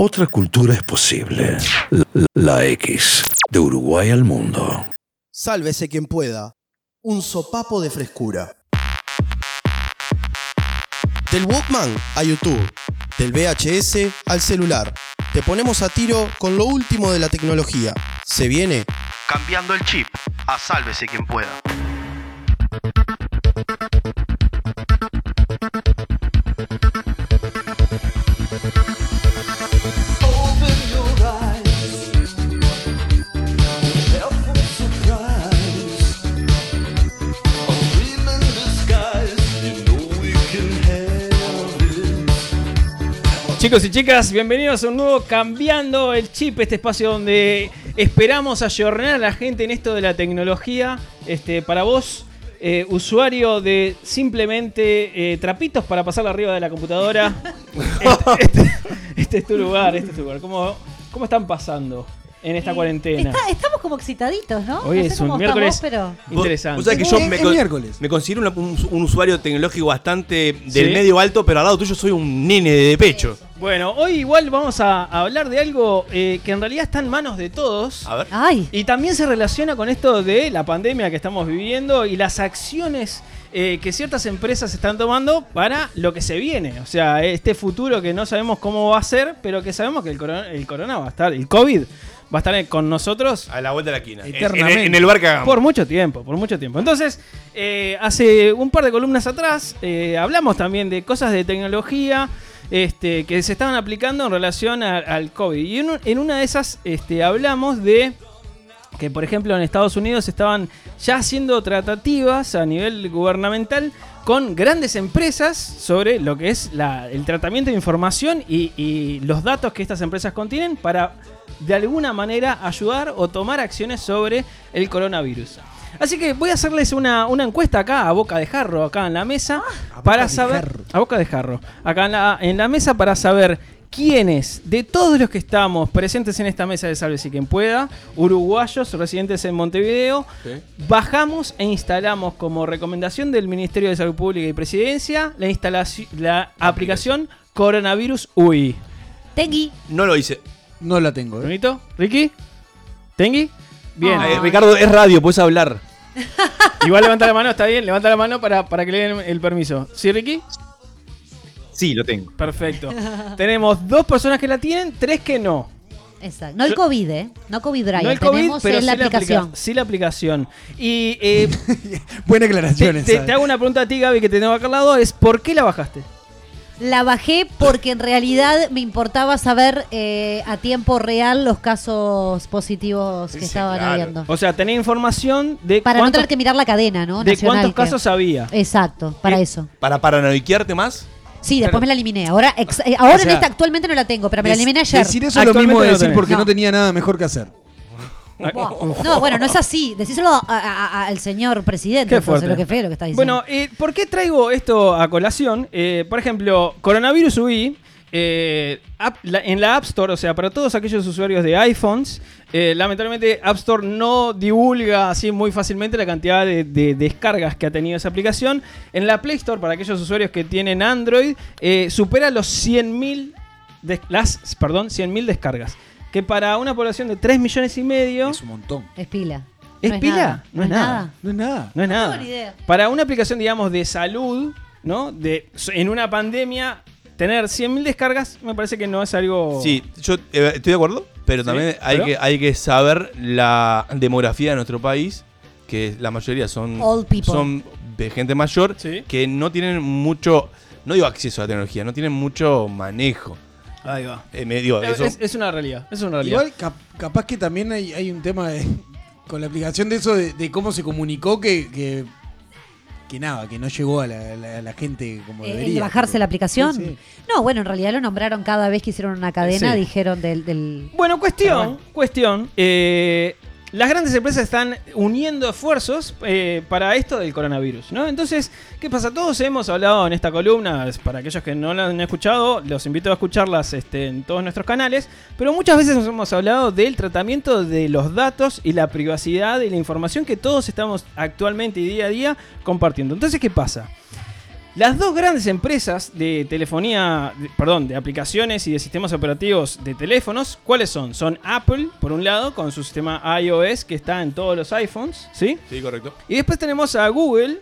Otra cultura es posible. La, X. De Uruguay al mundo. Sálvese quien pueda. Un sopapo de frescura. Del Walkman a YouTube. Del VHS al celular. Te ponemos a tiro con lo último de la tecnología. Se viene Cambiando el chip. A sálvese quien pueda. Chicos y chicas, bienvenidos a un nuevo Cambiando el Chip, este espacio donde esperamos ayornar a la gente en esto de la tecnología. Este, para vos, eh, usuario de simplemente eh, trapitos para pasarla arriba de la computadora, este, este- este es tu lugar, este es tu lugar. ¿Cómo, cómo están pasando en esta cuarentena? Está- estamos como excitaditos, ¿no? Hoy No sé es un cómo miércoles estamos, pero... interesante. Vos sabés que yo me, con- me considero un, un usuario tecnológico bastante del Sí. medio alto, pero al lado tuyo soy un nene de pecho. Bueno, hoy igual vamos a hablar de algo eh, que en realidad está en manos de todos. A ver. Y también se relaciona con esto de la pandemia que estamos viviendo y las acciones eh, que ciertas empresas están tomando para lo que se viene. O sea, este futuro que no sabemos cómo va a ser, pero que sabemos que el corona, el corona va a estar, el COVID va a estar con nosotros. A la vuelta de la esquina. En- Eternamente. En, en el bar que hagamos. Por mucho tiempo, por mucho tiempo. Entonces, eh, hace un par de columnas atrás eh, hablamos también de cosas de tecnología este, que se estaban aplicando en relación al COVID. Y en una de esas este, hablamos de que, por ejemplo, en Estados Unidos estaban ya haciendo tratativas a nivel gubernamental con grandes empresas sobre lo que es la- el tratamiento de información y, y los datos que estas empresas contienen para de alguna manera ayudar o tomar acciones sobre el coronavirus. Así que voy a hacerles una, una encuesta acá a boca de jarro, acá en la mesa, para de saber... A boca de jarro. Acá en la, en la mesa para saber quiénes de todos los que estamos presentes en esta mesa de Sálvese quien pueda, uruguayos residentes en Montevideo, bajamos e instalamos como recomendación del Ministerio de Salud Pública y Presidencia la, instalación, la aplicación Coronavirus UI. Tengui. No lo hice. No la tengo. ¿eh? ¿Bonito? ¿Ricky? ¿Tengui? Bien. Eh, Ricardo, es radio, puedes hablar. Igual levanta la mano, está bien, levanta la mano para, para que le den el permiso. ¿Sí, Ricky? Sí, lo tengo. Perfecto. Tenemos dos personas que la tienen, tres que no. Exacto. No el COVID, ¿eh? No COVID Drive. No el COVID, Tenemos pero es la sí, aplicación. aplica- sí la aplicación. Y eh, Buena te, aclaración te- esa. te hago una pregunta a ti, Gaby, que te tengo acá al lado, es ¿por qué la bajaste? La bajé porque en realidad me importaba saber eh, a tiempo real los casos positivos que estaban habiendo. O sea, tenés información de Para no cuántos, tener que mirar la cadena, ¿no? de Nacional, cuántos que- casos había. Exacto, para eso. Para paranoiquearte más. Sí, después me la eliminé. Ahora, ex- eh, ahora O sea, en esta actualmente no la tengo, pero me la eliminé ayer. Decir eso es lo mismo de no decir tenés. porque no. No. tenía nada mejor que hacer. No, bueno, no es así. Decíselo a- a- a- al señor presidente. Qué entonces, fuerte. lo que feo lo que está diciendo. Bueno, eh, ¿por qué traigo esto a colación? Eh, por ejemplo, Coronavirus UI, eh, app- la- en la App Store, o sea, para todos aquellos usuarios de iPhones, eh, lamentablemente App Store no divulga así muy fácilmente la cantidad de, de descargas que ha tenido esa aplicación. En la Play Store, para aquellos usuarios que tienen Android, eh, supera los 100.000 des- las, perdón, 100.000 descargas. Que para una población de 3 millones y medio... Es un montón. Es pila. ¿Es No es pila? nada. No es nada. No es nada. No es nada. idea. Para una aplicación, digamos, de salud, ¿no? De, en una pandemia, tener 100.000 descargas me parece que no es algo... Sí, yo eh, estoy de acuerdo, pero Sí, también hay, pero- que, hay que saber la demografía de nuestro país, que la mayoría son, Old people. son de gente mayor Sí. que no tienen mucho, no digo acceso a la tecnología, no tienen mucho manejo. Ahí va. Eh, me digo, Es, eso- es- es una realidad, es una realidad. Igual cap- capaz que también hay, hay un tema de- con la aplicación de eso de, de cómo se comunicó que, que, que nada, que no llegó a la, la- a la gente como Eh, debería. ¿El de bajarse la aplicación? Sí, sí. No, bueno, en realidad lo nombraron cada vez que hicieron una cadena, Sí. dijeron del... del- Bueno, cuestión, cuestión. eh, las grandes empresas están uniendo esfuerzos eh, para esto del coronavirus, ¿no? Entonces, ¿qué pasa? Todos hemos hablado en esta columna, para aquellos que no la han escuchado, los invito a escucharlas este, en todos nuestros canales, pero muchas veces nos hemos hablado del tratamiento de los datos y la privacidad y la información que todos estamos actualmente y día a día compartiendo. Entonces, ¿qué pasa? Las dos grandes empresas de telefonía, de- perdón, de aplicaciones y de sistemas operativos de teléfonos, ¿cuáles son? Son Apple, por un lado, con su sistema iOS que está en todos los iPhones, ¿sí? Sí, correcto. Y después tenemos a Google,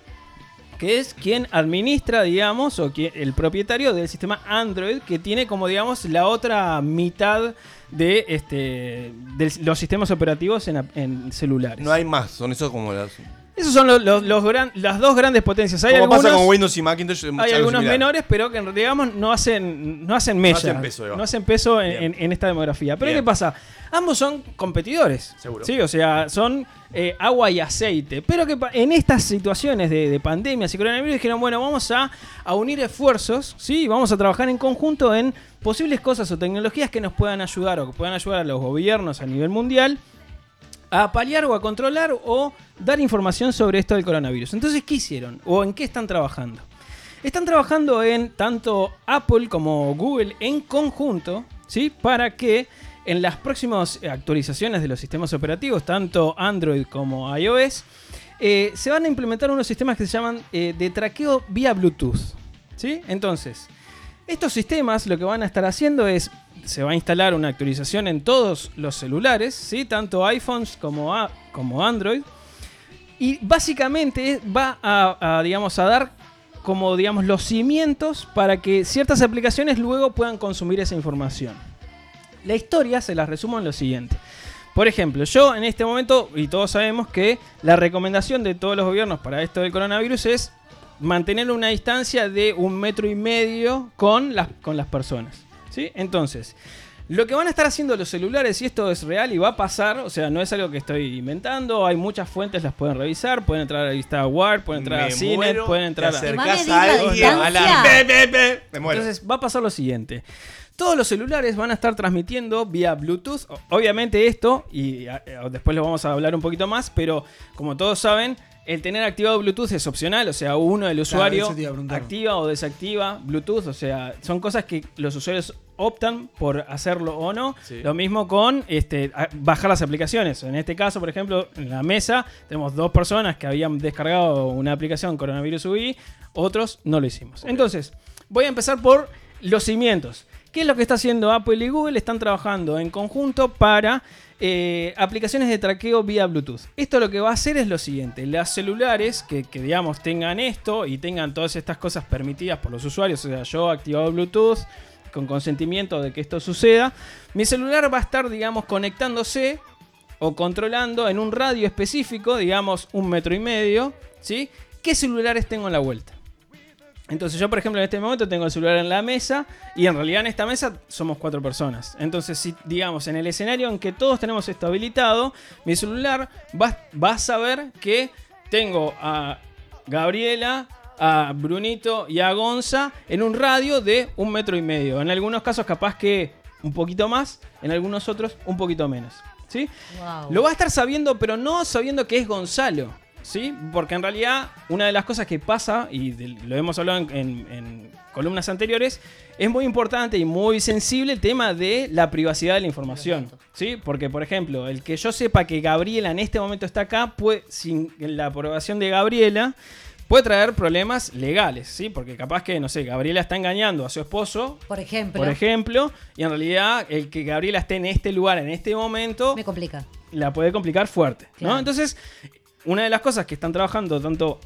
que es quien administra, digamos, o quien- el propietario del sistema Android, que tiene como, digamos, la otra mitad de este de los sistemas operativos en, en celulares. no hay más, son esos como las... Esos son los, los- los gran- las dos grandes potencias. Hay Como algunos, pasa con Windows y Macintosh. hay algunos similar. menores, pero que digamos no hacen, no hacen mella. hacen peso, no hacen peso en, en- en esta demografía. Pero Bien. ¿qué pasa? Ambos son competidores. Seguro. Sí, o sea, son eh, agua y aceite. Pero que en estas situaciones de, de pandemias y coronavirus dijeron, bueno, vamos a, a unir esfuerzos, ¿sí? Vamos a trabajar en conjunto en posibles cosas o tecnologías que nos puedan ayudar o que puedan ayudar a los gobiernos a nivel mundial a paliar o a controlar o dar información sobre esto del coronavirus. Entonces, ¿qué hicieron? ¿O en qué están trabajando? Están trabajando en tanto Apple como Google en conjunto, ¿sí? Para que en las próximas actualizaciones de los sistemas operativos, tanto Android como iOS, eh, se van a implementar unos sistemas que se llaman eh, de traqueo vía Bluetooth, ¿sí? Entonces, estos sistemas lo que van a estar haciendo es, se va a instalar una actualización en todos los celulares, ¿sí? tanto iPhones como, Android, y básicamente va a, a, digamos, a dar como digamos, los cimientos para que ciertas aplicaciones luego puedan consumir esa información. La historia se la resumo en lo siguiente. Por ejemplo, yo en este momento, y todos sabemos que la recomendación de todos los gobiernos para esto del coronavirus es mantener una distancia de un metro y medio con las, con las personas. ¿sí? Entonces, lo que van a estar haciendo los celulares, y esto es real y va a pasar, o sea, no es algo que estoy inventando, hay muchas fuentes, las pueden revisar, pueden entrar a la lista Word, pueden entrar Me a Cine, pueden entrar te a... acercás ¿Te va a a medir la alguien, a la- distancia? Be, be, be. Me muero. Entonces va a pasar lo siguiente. Todos los celulares van a estar transmitiendo vía Bluetooth. Obviamente esto, y eh, después lo vamos a hablar un poquito más, pero como todos saben, el tener activado Bluetooth es opcional. O sea, uno, el usuario, activa o desactiva Bluetooth. O sea, son cosas que los usuarios optan por hacerlo o no. Sí. Lo mismo con este, bajar las aplicaciones. En este caso, por ejemplo, en la mesa tenemos dos personas que habían descargado una aplicación Coronavirus UI, otros no lo hicimos. Entonces, voy a empezar por los cimientos. ¿Qué es lo que está haciendo Apple y Google? Están trabajando en conjunto para eh, aplicaciones de traqueo vía Bluetooth. Esto lo que va a hacer es lo siguiente: las celulares que, digamos tengan esto y tengan todas estas cosas permitidas por los usuarios, o sea, yo activado Bluetooth con consentimiento de que esto suceda, mi celular va a estar, digamos, conectándose o controlando en un radio específico, digamos un metro y medio, ¿sí? ¿Qué celulares tengo en la vuelta? Entonces yo, por ejemplo, en este momento tengo el celular en la mesa y en realidad en esta mesa somos cuatro personas. Entonces, si digamos, en el escenario en que todos tenemos esto habilitado, mi celular va, va a saber que tengo a Gabriela, a Brunito y a Gonza en un radio de un metro y medio. En algunos casos capaz que un poquito más, en algunos otros un poquito menos. ¿sí? Wow. Lo va a estar sabiendo, pero no sabiendo que es Gonzalo, ¿sí? Porque en realidad una de las cosas que pasa, y lo hemos hablado en, en- en columnas anteriores, es muy importante y muy sensible el tema de la privacidad de la información, ¿sí? Porque, por ejemplo, el que yo sepa que Gabriela en este momento está acá, puede, sin la aprobación de Gabriela, puede traer problemas legales, ¿sí? Porque capaz que, no sé, Gabriela está engañando a su esposo, Por ejemplo. por ejemplo, y en realidad el que Gabriela esté en este lugar en este momento Me complica. la puede complicar fuerte, ¿no? Claro. Entonces, una de las cosas que están trabajando tanto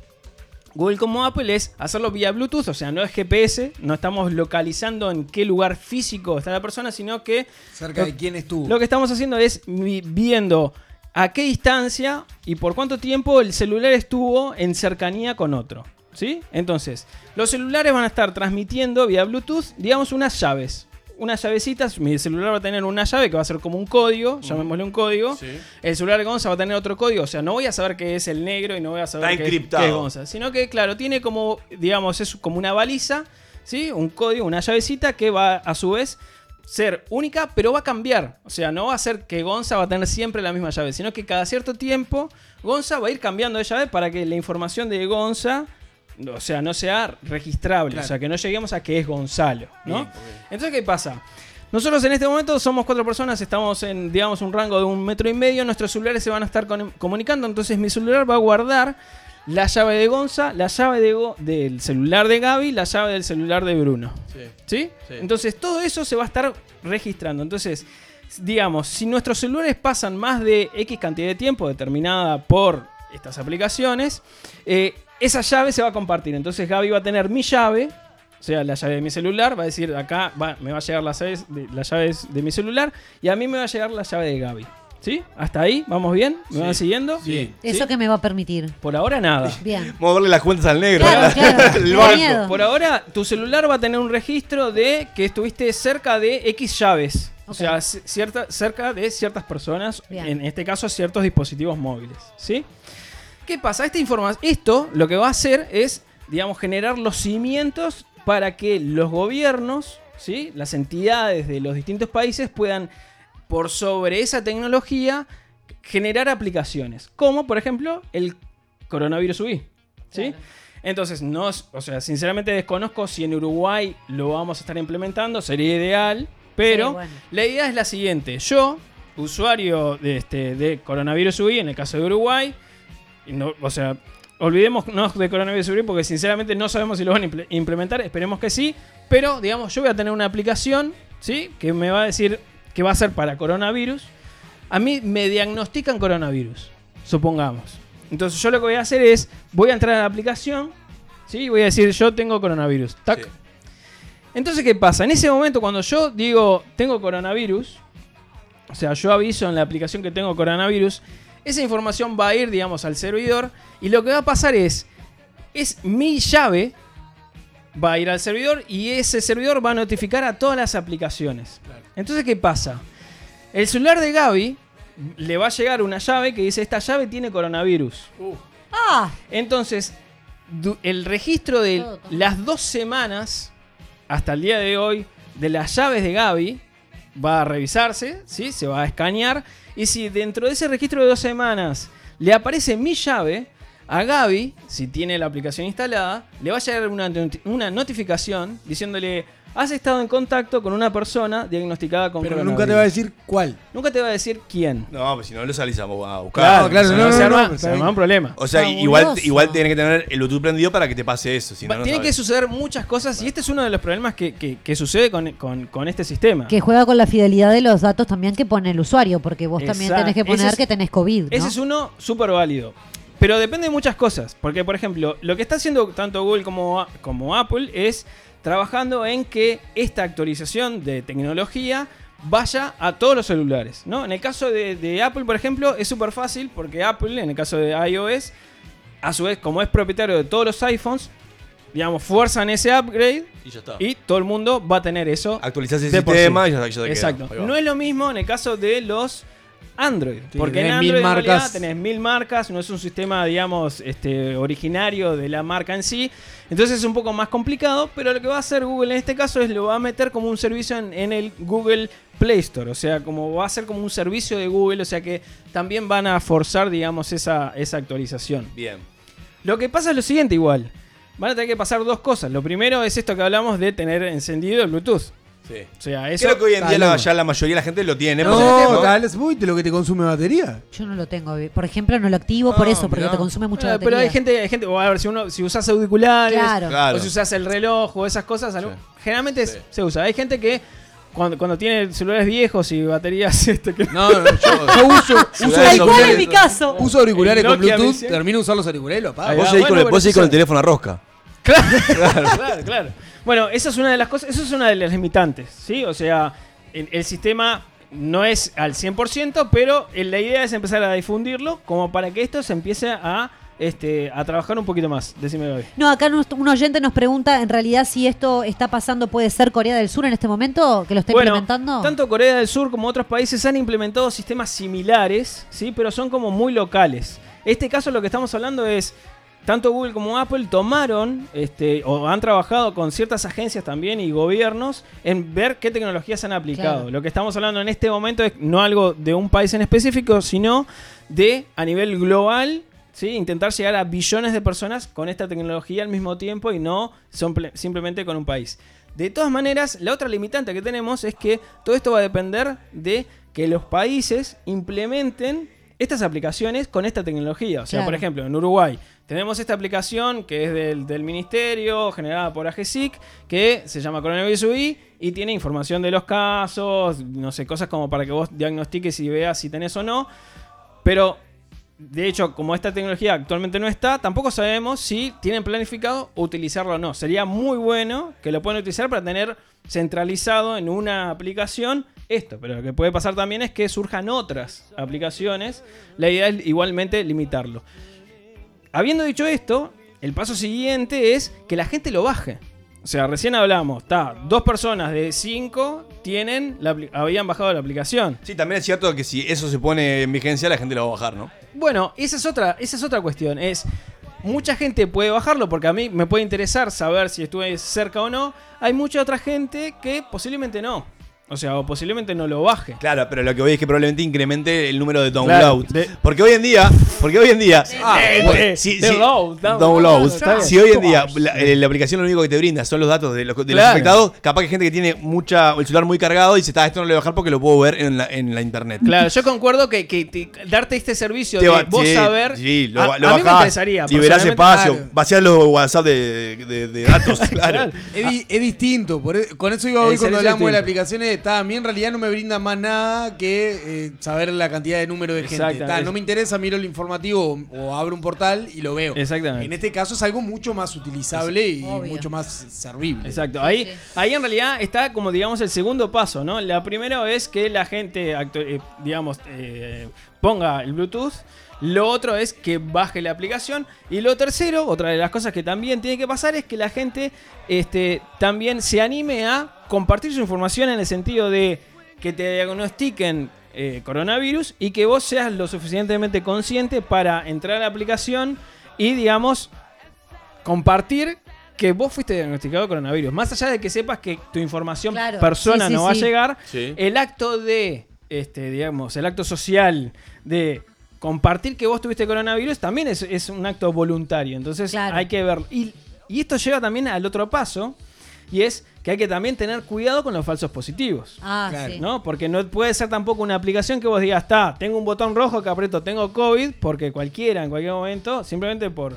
Google como Apple es hacerlo vía Bluetooth, o sea, no es GPS, no estamos localizando en qué lugar físico está la persona, sino que Cerca lo- de quién estuvo. Lo que estamos haciendo es vi- viendo a qué distancia y por cuánto tiempo el celular estuvo en cercanía con otro. ¿Sí? Entonces, los celulares van a estar transmitiendo vía Bluetooth, digamos, unas llaves. Unas llavecitas. Mi celular va a tener una llave que va a ser como un código, llamémosle un código. El celular de Gonza va a tener otro código. O sea, no voy a saber qué es el negro y no voy a saber qué qué es Gonza. Sino que, claro, tiene como, digamos, es como una baliza, ¿sí? Un código, una llavecita que va a su vez ser única, pero va a cambiar. O sea, no va a ser que Gonza va a tener siempre la misma llave, sino que cada cierto tiempo Gonza va a ir cambiando de llave para que la información de Gonza, o sea, no sea registrable. Claro. O sea, que no lleguemos a que es Gonzalo, ¿no? Bien, Entonces, ¿qué pasa? Nosotros en este momento somos cuatro personas, estamos en, digamos, un rango de un metro y medio, nuestros celulares se van a estar comunicando, entonces mi celular va a guardar la llave de Gonza, la llave de Go- del celular de Gaby, la llave del celular de Bruno. ¿Sí? Sí. Entonces todo eso se va a estar registrando. Entonces, digamos, si nuestros celulares pasan más de X cantidad de tiempo determinada por estas aplicaciones, eh, esa llave se va a compartir. Entonces Gaby va a tener mi llave, o sea, la llave de mi celular, va a decir, acá va- me va a llegar las llaves, de, las llaves de mi celular y a mí me va a llegar la llave de Gaby. ¿Sí? ¿Hasta ahí? ¿Vamos bien? ¿Me Sí. van siguiendo? Sí. ¿Eso que me va a permitir? Por ahora nada. Bien. Vamos a verle las cuentas al negro. Claro, claro. El Me da banco. miedo. Por ahora, tu celular va a tener un registro de que estuviste cerca de X llaves. O sea, cierta, cerca de ciertas personas, Bien. en este caso ciertos dispositivos móviles. ¿Sí? ¿Qué pasa? Esta información, esto lo que va a hacer es, digamos, generar los cimientos para que los gobiernos, ¿sí? las entidades de los distintos países puedan, por sobre esa tecnología, generar aplicaciones. Como, por ejemplo, el coronavirus UI. ¿sí? Entonces, no, o sea, sinceramente desconozco si en Uruguay lo vamos a estar implementando, sería ideal, pero Sí, bueno. la idea es la siguiente. Yo, usuario de, este, de coronavirus UI, en el caso de Uruguay, no- o sea, olvidémonos de coronavirus porque sinceramente no sabemos si lo van a imple- implementar, esperemos que sí, pero digamos, yo voy a tener una aplicación, ¿sí? Que me va a decir que va a ser para coronavirus. A mí me diagnostican coronavirus, supongamos. Entonces yo lo que voy a hacer es, voy a entrar a la aplicación, ¿sí? Voy a decir, yo tengo coronavirus. Tac. Entonces, ¿qué pasa? En ese momento, cuando yo digo, tengo coronavirus, o sea, yo aviso en la aplicación que tengo coronavirus, esa información va a ir, digamos, al servidor y lo que va a pasar es, es mi llave, va a ir al servidor y ese servidor va a notificar a todas las aplicaciones. Entonces, ¿qué pasa? El celular de Gaby le va a llegar una llave que dice, esta llave tiene coronavirus. Ah, Entonces, el registro de las dos semanas hasta el día de hoy de las llaves de Gaby va a revisarse, ¿sí? se va a escanear. Y si dentro de ese registro de dos semanas le aparece mi llave, a Gaby, si tiene la aplicación instalada, le va a llegar una, una notificación diciéndole: Has estado en contacto con una persona diagnosticada con Pero coronavirus". nunca te va a decir cuál. Nunca te va a decir quién. No, pues si no lo salís a a buscar. Claro, claro, no, no, se arma- no, se arma un problema. O sea, Fabuloso. igual, igual tiene que tener el Bluetooth prendido para que te pase eso. Si no, no Tiene que suceder muchas cosas y este es uno de los problemas que, que- que sucede con, con- con este sistema. que juega con la fidelidad de los datos también que pone el usuario, porque vos también tenés que poner es- que tenés COVID. ¿no? Ese es uno súper válido. Pero depende de muchas cosas. Porque, por ejemplo, lo que está haciendo tanto Google como, como Apple es trabajando en que esta actualización de tecnología vaya a todos los celulares. ¿no? En el caso de, de Apple, por ejemplo, es súper fácil porque Apple, en el caso de iOS, a su vez, como es propietario de todos los iPhones, digamos, fuerzan ese upgrade Y ya está. y todo el mundo va a tener eso. Actualizás el sistema sí. y ya- ya te queda. Exacto. No es lo mismo en el caso de los Android. Sí, porque en tenés Android mil en realidad marcas. tenés mil marcas, no es un sistema, digamos, este, originario de la marca en sí. Entonces es un poco más complicado, pero lo que va a hacer Google en este caso es lo va a meter como un servicio en, en el Google Play Store, o sea, como va a ser como un servicio de Google, o sea que también van a forzar, digamos, esa, esa actualización. Bien. Lo que pasa es lo siguiente igual. Van a tener que pasar dos cosas. Lo primero es esto que hablamos de tener encendido el Bluetooth. Sí. O sea, eso... Creo que hoy en día la- ya la mayoría de la gente lo tiene. No, porque- tal vez muy de lo que te consume batería. Yo no lo tengo. Por ejemplo, no lo activo por Ah, eso, porque mirá. te consume mucha Ah, batería. pero hay gente, hay gente, o a ver, si uno, si usas auriculares, Claro. Claro. o si usas el reloj o esas cosas, algo- generalmente es- se usa. Hay gente que cuando, cuando tiene celulares viejos y baterías este, que No, no, yo, yo uso, uso Tal cual auriculares- es mi caso. Uso auriculares con Nokia Bluetooth, 1100. termino de usar los auriculares y lo apago. Vos va. seguís con, Bueno, el- bueno, vos seguís con eso- el teléfono a rosca. Claro, claro, claro. Bueno, esa es una de las cosas, eso es una de las limitantes, ¿sí? O sea, el, el sistema no es al 100%, pero la idea es empezar a difundirlo como para que esto se empiece a, este, a trabajar un poquito más. Decime, Gaby. No, acá un oyente nos pregunta en realidad si esto está pasando, puede ser Corea del Sur en este momento, que lo está Bueno, implementando. tanto Corea del Sur como otros países han implementado sistemas similares, ¿sí? pero son como muy locales. Este caso lo que estamos hablando es, tanto Google como Apple tomaron este, o han trabajado con ciertas agencias también y gobiernos en ver qué tecnologías han aplicado. Claro. Lo que estamos hablando en este momento es no algo de un país en específico, sino de a nivel global. ¿sí? Intentar llegar a billones de personas con esta tecnología al mismo tiempo y no simple- simplemente con un país. De todas maneras, la otra limitante que tenemos es que todo esto va a depender de que los países implementen estas aplicaciones con esta tecnología. O sea, Claro. por ejemplo, en Uruguay tenemos esta aplicación que es del, del ministerio, generada por AGESIC, que se llama Coronavirus UI y tiene información de los casos, no sé, cosas como para que vos diagnostiques y veas si tenés o no. Pero, de hecho, como esta tecnología actualmente no está, tampoco sabemos si tienen planificado utilizarlo o no. Sería muy bueno que lo puedan utilizar para tener centralizado en una aplicación esto. Pero lo que puede pasar también es que surjan otras aplicaciones. La idea es igualmente limitarlo. Habiendo dicho esto, el paso siguiente es que la gente lo baje. O sea, recién hablamos, está, dos personas de cinco tienen la habían bajado la aplicación. Sí, también es cierto que si eso se pone en vigencia, la gente lo va a bajar, ¿no? Bueno, esa es otra, esa es otra cuestión. Es mucha gente puede bajarlo porque a mí me puede interesar saber si estuve cerca o no. Hay mucha otra gente que posiblemente no. O sea, o posiblemente no lo baje. Claro, pero lo que voy es que probablemente incremente el número de Claro, downloads. de- porque hoy en día, porque hoy en día, Ah, bueno, si- si- download, download, hoy en día la, eh, la aplicación lo único que te brinda son los datos de los, de los afectados, capaz que hay gente que tiene mucha el celular muy cargado y dice, está, esto no lo voy a bajar porque lo puedo ver en la, en la internet. Claro, yo concuerdo que, que te- darte este servicio Te de va- vos sí, saber. Sí, lo, a, lo a mí me interesaría. Liberás espacio, Claro. vaciás los WhatsApp de, de- de datos. claro. Es, di- es distinto. por e- con eso iba hoy cuando hablamos de las aplicaciones. Está, a mí en realidad no me brinda más nada que eh, saber la cantidad de número de gente. Está, no me interesa, miro el informativo o, o abro un portal y lo veo. Exactamente. En este caso es algo mucho más utilizable y Obvio. mucho más servible. Exacto. Ahí, ahí en realidad está como digamos el segundo paso, ¿no? La primera es que la gente, eh, digamos, eh, ponga el Bluetooth. Lo otro es que baje la aplicación. Y lo tercero, otra de las cosas que también tiene que pasar es que la gente este, también se anime a compartir su información en el sentido de que te diagnostiquen eh, coronavirus y que vos seas lo suficientemente consciente para entrar a la aplicación y, digamos, compartir que vos fuiste diagnosticado de coronavirus. Más allá de que sepas que tu información Claro, persona sí, sí, no va sí. a llegar, Sí. el acto de, este, digamos, el acto social de compartir que vos tuviste coronavirus también es, es un acto voluntario. Entonces Claro. hay que verlo. Y, y esto lleva también al otro paso, y es que hay que también tener cuidado con los falsos positivos. Ah, Claro. sí. ¿no? Porque no puede ser tampoco una aplicación que vos digas, está, tengo un botón rojo que aprieto, tengo COVID, porque cualquiera en cualquier momento, simplemente por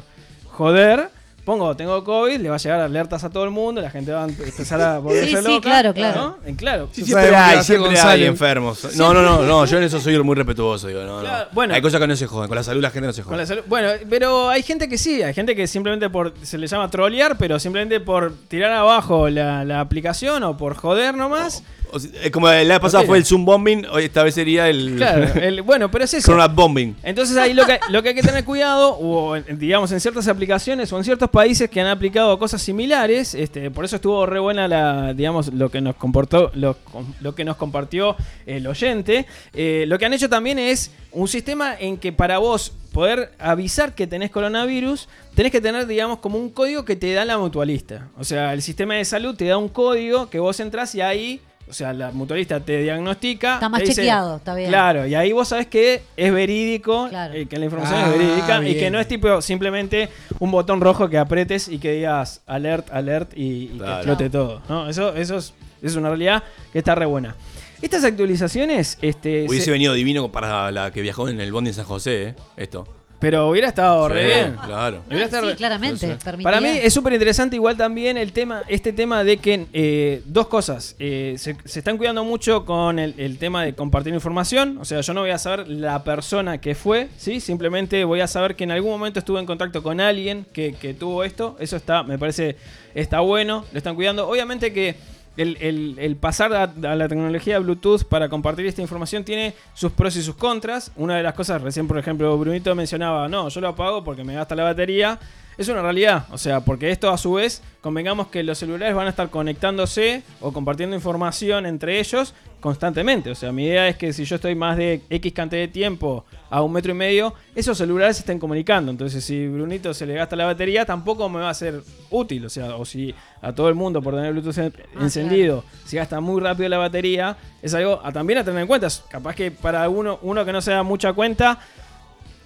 joder, pongo, tengo COVID, le va a llegar alertas a todo el mundo, la gente va a empezar a volverse Sí, sí, loca. claro, claro. ¿no? Eh, claro. Sí, siempre hay, siempre hay enfermos. No, no, no, no, yo en eso soy muy respetuoso, digo, no, no. Claro, bueno. hay cosas que no se joden, con la salud la gente no se Con jode. la salud- Bueno, pero hay gente que sí, hay gente que simplemente por, se le llama trolear, pero simplemente por tirar abajo la, la aplicación o por joder nomás. O sea, es como la vez pasada Ok. fue el Zoom bombing, hoy esta vez sería el Claro, el- bueno, pero es eso. Corona bombing. Entonces ahí lo que, lo que hay que tener cuidado, o en- digamos en ciertas aplicaciones o en ciertos países que han aplicado cosas similares, este, por eso estuvo re buena la, digamos, lo que nos comportó, lo, lo que nos compartió el oyente. Eh, lo que han hecho también es un sistema en que para vos poder avisar que tenés coronavirus, tenés que tener, digamos, como un código que te da la mutualista. O sea, el sistema de salud te da un código que vos entras y ahí. O sea, la mutualista te diagnostica. Está más dice- chequeado, está bien. Claro, y ahí vos sabés que es verídico, Claro. eh, que la información Ah, es verídica y que no es tipo simplemente un botón rojo que apretes y que digas alert, alert y, y que Claro. explote todo. ¿no? Eso, eso es, es una realidad que está re buena. Estas actualizaciones, este, Hubiese se- venido divino para la que viajó en el Bondi en San José, ¿eh? Esto. Pero hubiera estado re bien. Claro. Hubiera estado Sí, re- claramente. Para mí es súper interesante igual también el tema, este tema de que eh, dos cosas. Eh, se, se están cuidando mucho con el, el tema de compartir información. O sea, yo no voy a saber la persona que fue, ¿sí? Simplemente voy a saber que en algún momento estuve en contacto con alguien que, que tuvo esto. Eso está, me parece, está bueno. Lo están cuidando. Obviamente que el, el- pasar a, a la tecnología Bluetooth para compartir esta información tiene sus pros y sus contras. Una de las cosas, recién por ejemplo, Brunito mencionaba, no, yo lo apago porque me gasta la batería. Es una realidad, o sea, porque esto a su vez, convengamos que los celulares van a estar conectándose o compartiendo información entre ellos constantemente. O sea, mi idea es que si yo estoy más de X cantidad de tiempo a un metro y medio, esos celulares se estén comunicando. Entonces, si Brunito se le gasta la batería, tampoco me va a ser útil. O sea, o si a todo el mundo por tener Bluetooth en- encendido, si gasta muy rápido la batería, es algo a, también a tener en cuenta. Capaz que para uno, uno que no se da mucha cuenta,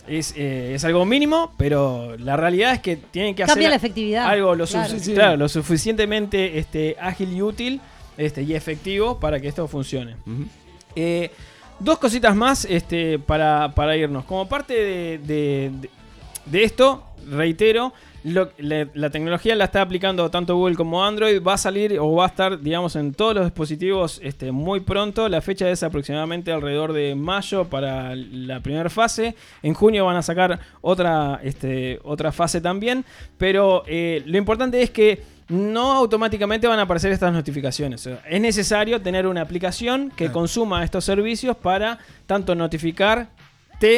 es, eh, es algo mínimo, pero la realidad es que tienen que Cambia hacer la efectividad. algo lo, Claro. sufic- Sí, sí. claro, lo suficientemente este, ágil y útil este, y efectivo para que esto funcione. Eh, dos cositas más este, para, para irnos. Como parte de, de- de- de esto, reitero, lo- la, la tecnología la está aplicando tanto Google como Android. Va a salir o va a estar, digamos, en todos los dispositivos este, muy pronto. La fecha es aproximadamente alrededor de mayo para la primera fase. En junio van a sacar otra, este, otra fase también. Pero eh, lo importante es que no automáticamente van a aparecer estas notificaciones. O sea, es necesario tener una aplicación que consuma estos servicios para tanto notificar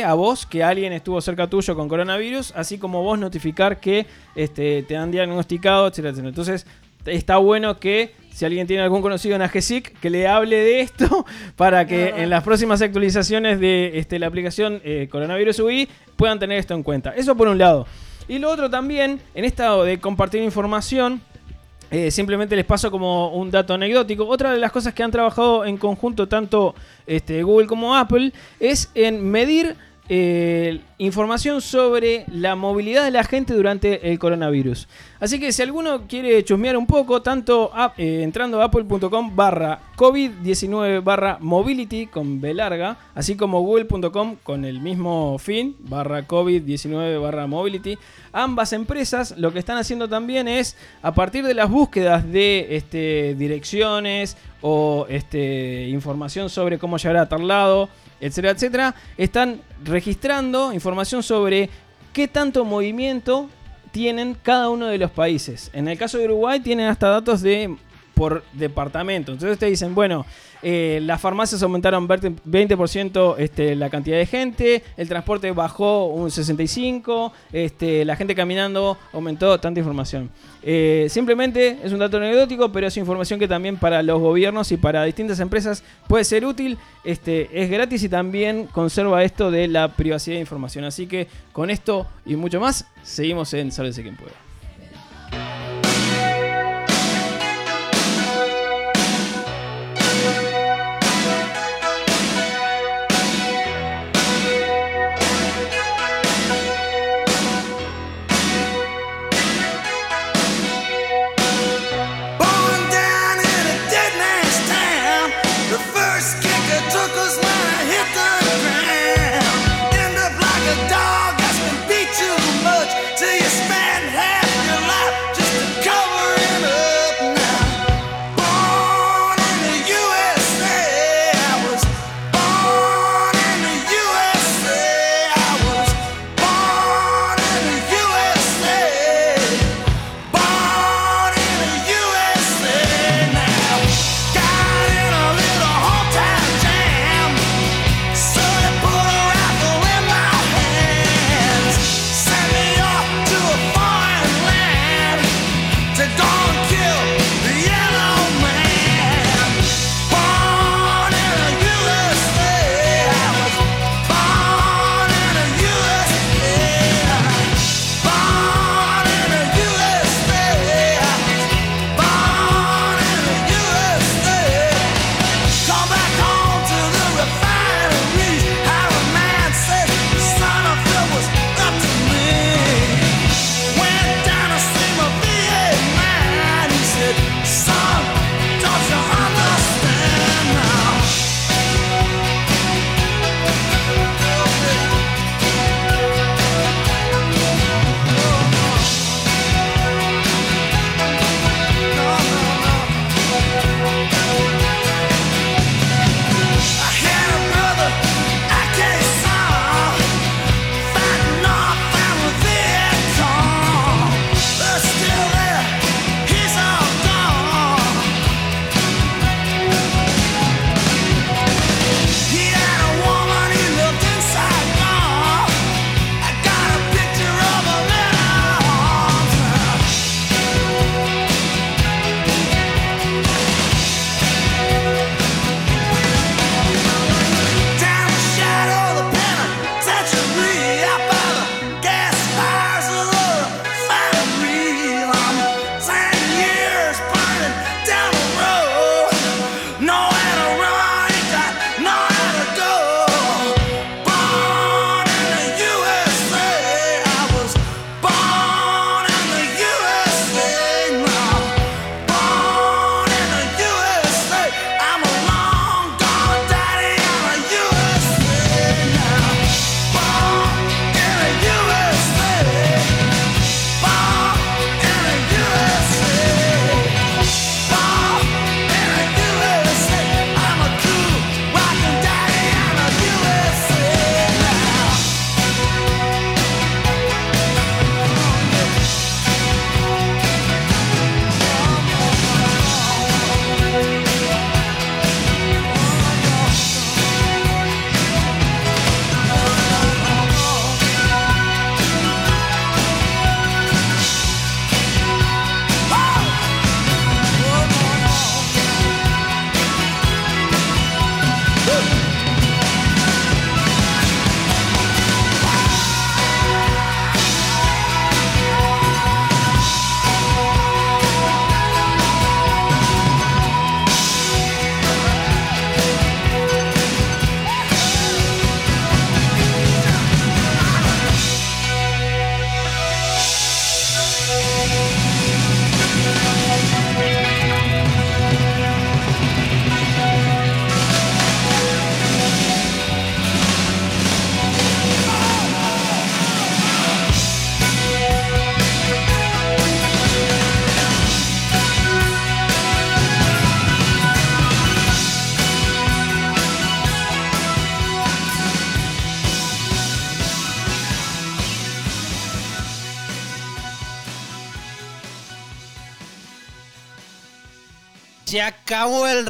a vos que alguien estuvo cerca tuyo con coronavirus, así como vos notificar que este, te han diagnosticado, etcétera, etcétera. Entonces, está bueno que si alguien tiene algún conocido en AGESIC, que le hable de esto para que en las próximas actualizaciones de este, la aplicación eh, Coronavirus UI puedan tener esto en cuenta. Eso por un lado. Y lo otro también, en estado de compartir información, eh, simplemente les paso como un dato anecdótico. Otra de las cosas que han trabajado en conjunto tanto este, Google como Apple es en medir eh, información sobre la movilidad de la gente durante el coronavirus. Así que si alguno quiere chusmear un poco, tanto eh, entrando a apple.com barra COVID-19 barra mobility con B larga, así como google.com con el mismo fin, barra COVID-19 barra mobility, ambas empresas lo que están haciendo también es, a partir de las búsquedas de este, direcciones o este, información sobre cómo llegar a tal lado, etcétera, etcétera, están registrando información sobre qué tanto movimiento tienen cada uno de los países. En el caso de Uruguay tienen hasta datos de por departamento. Entonces te dicen, bueno, eh, las farmacias aumentaron 20%, 20% este, la cantidad de gente, el transporte bajó un 65%, este, la gente caminando aumentó tanta información. Eh, simplemente es un dato anecdótico, pero es información que también para los gobiernos y para distintas empresas puede ser útil. Este, es gratis y también conserva esto de la privacidad de información. Así que con esto y mucho más, seguimos en Sálvese quien pueda.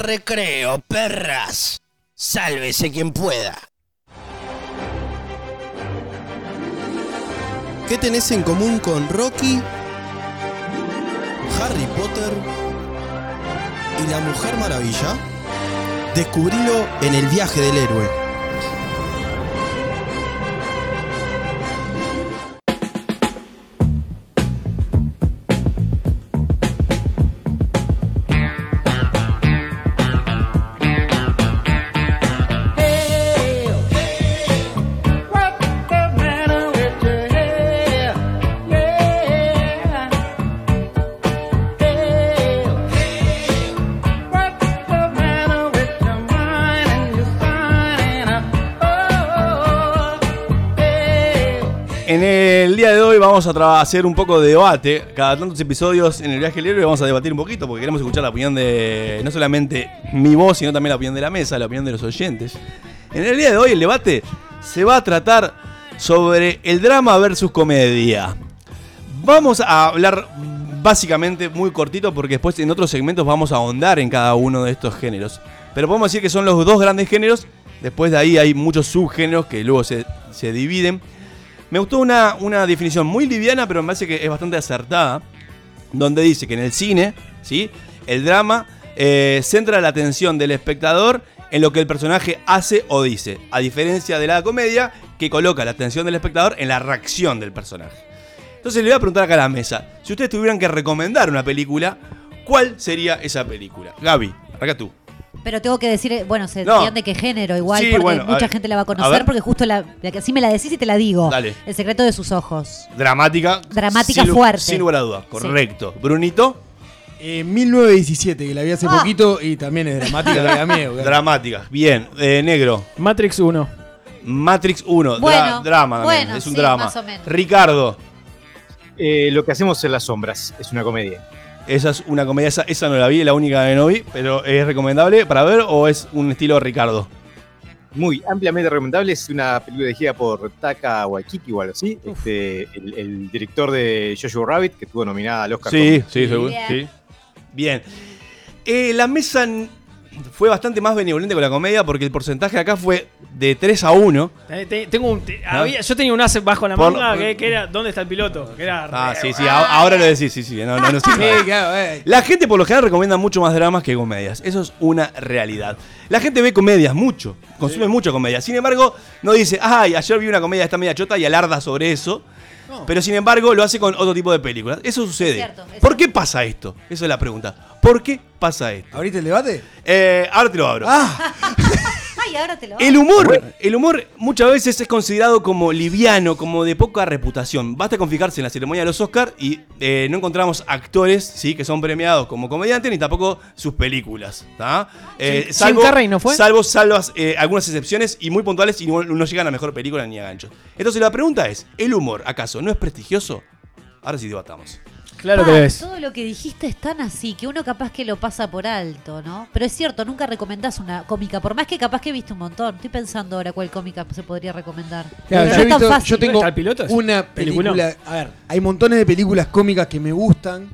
Recreo, perras. Sálvese quien pueda. ¿Qué tenés en común con Rocky, Harry Potter y la Mujer Maravilla? Descubrilo en el viaje del héroe. En el día de hoy vamos a hacer un poco de debate. Cada tantos episodios en el viaje héroe vamos a debatir un poquito porque queremos escuchar la opinión de no solamente mi voz, sino también la opinión de la mesa, la opinión de los oyentes. En el día de hoy el debate se va a tratar sobre el drama versus comedia. Vamos a hablar básicamente muy cortito porque después en otros segmentos vamos a ahondar en cada uno de estos géneros. Pero podemos decir que son los dos grandes géneros. Después de ahí hay muchos subgéneros que luego se, se dividen. Me gustó una, una definición muy liviana, pero me parece que es bastante acertada. Donde dice que en el cine, ¿sí? El drama eh, centra la atención del espectador en lo que el personaje hace o dice. A diferencia de la comedia, que coloca la atención del espectador en la reacción del personaje. Entonces le voy a preguntar acá a la mesa. Si ustedes tuvieran que recomendar una película, ¿cuál sería esa película? Gaby, acá tú. Pero tengo que decir, eh, bueno, se No. entiende qué género igual, Sí, porque bueno, mucha gente la va a conocer, porque justo la, la que así me la decís y te la digo. Dale. El secreto de sus ojos. Dramática. Dramática sin fuerte. Sin lugar a dudas, correcto. Brunito. Eh, 1917, que la vi hace Ah. poquito y también es dramática, claro. Dramática. Bien. Eh, negro. Matrix 1. Matrix 1. dra- Bueno, drama bueno, es un sí, drama. más o menos. Ricardo. Eh, lo que hacemos en las sombras es una comedia. Esa es una comedia, esa, esa no la vi, es la única que no vi, pero ¿es recomendable para ver o es un estilo Ricardo? Muy ampliamente recomendable. Es una película dirigida por Taka Waikiki o algo así. Este, el, el director de Joshua Rabbit, que estuvo nominada al Oscar. Sí, con- sí, seguro. Sí. Bien. Eh, la mesa fue bastante más benevolente con la comedia porque el porcentaje acá fue de 3 a 1. Eh, te- Tengo un, te- había- yo tenía un as bajo la Por- manga que, que era ¿Dónde está el piloto? Que era Ah, re- sí, sí, ahora lo decís, sí, sí, no, no, no Sí, claro, eh. La gente por lo general recomienda mucho más dramas que comedias. Eso es una realidad. La gente ve comedias mucho, consume mucho comedia. Sin embargo, no dice, ay, ayer vi una comedia esta media chota y alarda sobre eso. Pero sin embargo, lo hace con otro tipo de películas. Eso sucede. cierto, es ¿Por qué pasa esto? Esa es la pregunta. ¿Por qué pasa esto? ¿Abriste el debate? Eh, ahora te lo abro. Ay, ahora te lo El humor, el humor muchas veces es considerado como liviano, como de poca reputación. Basta con fijarse en la ceremonia de los Oscars y eh, no encontramos actores ¿sí? que son premiados como comediantes ni tampoco sus películas. ¿tá? Eh, Jim- salvo, Jim Carrey no fue. Salvo salvas, eh, algunas excepciones y muy puntuales y no, no llegan a mejor película ni a ganchos. Entonces la pregunta es, ¿el humor acaso no es prestigioso? Ahora sí debatamos. Claro que es. Todo lo que dijiste es tan así que uno capaz que lo pasa por alto, ¿no? Pero es cierto, nunca recomendás una cómica, por más que capaz que viste un montón. Estoy pensando ahora cuál cómica se podría recomendar. Claro, yo, es tan visto- fácil. yo tengo ¿Está el piloto? ¿Es una película. A ver, hay montones de películas cómicas que me gustan.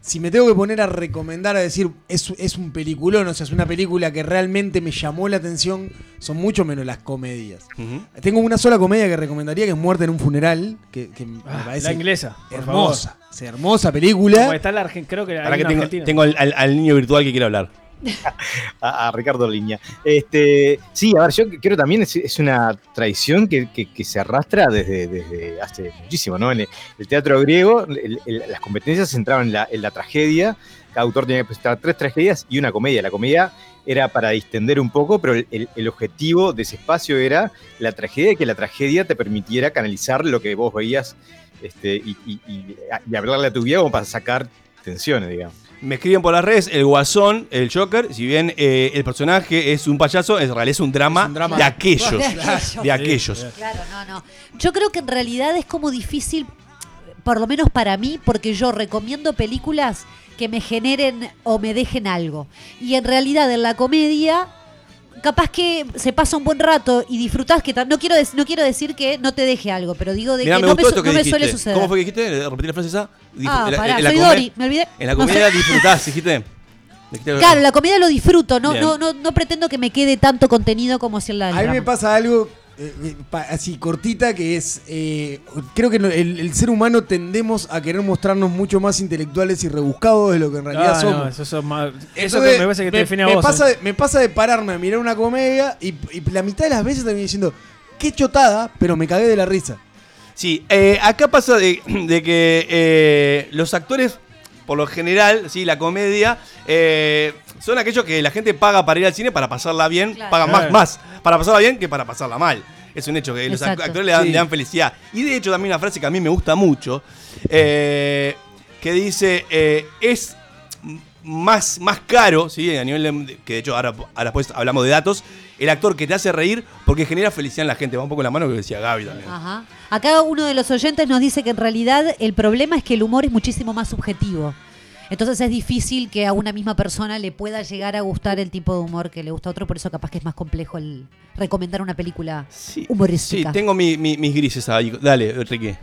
Si me tengo que poner a recomendar, a decir, es, es un peliculón, o sea, es una película que realmente me llamó la atención, son mucho menos las comedias. Tengo una sola comedia que recomendaría, que es Muerte en un funeral, que, que me Ah, parece la inglesa, por hermosa. Hermosa película. Como está la Argen- creo que hay tengo, argentina. tengo al, al- al niño virtual que quiere hablar. a, a Ricardo Liña. Este, sí, a ver, yo creo también es, es una tradición que, que- que se arrastra desde, desde hace muchísimo, ¿no? En el, el teatro griego, el- el- las competencias se centraban en la, en la tragedia. Cada autor tenía que presentar tres tragedias y una comedia. La comedia era para distender un poco, pero el, objetivo de ese espacio era la tragedia y que la tragedia te permitiera canalizar lo que vos veías este, y, y- y- y hablarle a tu vida como para sacar tensiones, digamos. Me escriben por las redes, el Guasón, el Joker, si bien eh, el personaje es un payaso, en realidad es un drama, drama. de aquellos. De aquellos. De aquellos. Claro, no, no. Yo creo que en realidad es como difícil, por lo menos para mí, porque yo recomiendo películas que me generen o me dejen algo. Y en realidad en la comedia, capaz que se pasa un buen rato y disfrutás que no quiero no quiero decir que no te deje algo, pero digo de Mirá, que me no, me, que no me suele suceder. ¿Cómo fue que dijiste? Repetí la frase esa. Dif- Ah, en la- pará, en la soy Dori, me olvidé. En la No comedia sé. disfrutás, dijiste. Claro, la comida lo disfruto, no, no, no, no pretendo que me quede tanto contenido como si en la A mí me pasa algo eh, eh, así cortita que es, eh, creo que el, el ser humano tendemos a querer mostrarnos mucho más intelectuales y rebuscados de lo que en realidad Ah, somos. no, eso, eso es más- eso Entonces, que me parece que te define a me vos. Pasa eh. de, me pasa de pararme a mirar una comedia y, y la mitad de las veces también diciendo, qué chotada, pero me cagué de la risa. Sí, eh, acá pasa de, de que eh, los actores, por lo general, sí, la comedia, eh, son aquellos que la gente paga para ir al cine para pasarla bien, Claro. pagan más, Claro. más para pasarla bien que para pasarla mal. Es un hecho que los Exacto. actores le dan, Sí. le dan felicidad. Y de hecho también una frase que a mí me gusta mucho, eh, que dice, eh, es más, más caro, ¿sí? a nivel de- que de hecho ahora, ahora después hablamos de datos, el actor que te hace reír porque genera felicidad en la gente. Va un poco en la mano que decía Gaby también. Ajá. Acá uno de los oyentes nos dice que en realidad el problema es que el humor es muchísimo más subjetivo. Entonces es difícil que a una misma persona le pueda llegar a gustar el tipo de humor que le gusta a otro, por eso capaz que es más complejo el recomendar una película Sí, humorística. tengo mi- mi- mis grises ahí. Dale, Enrique.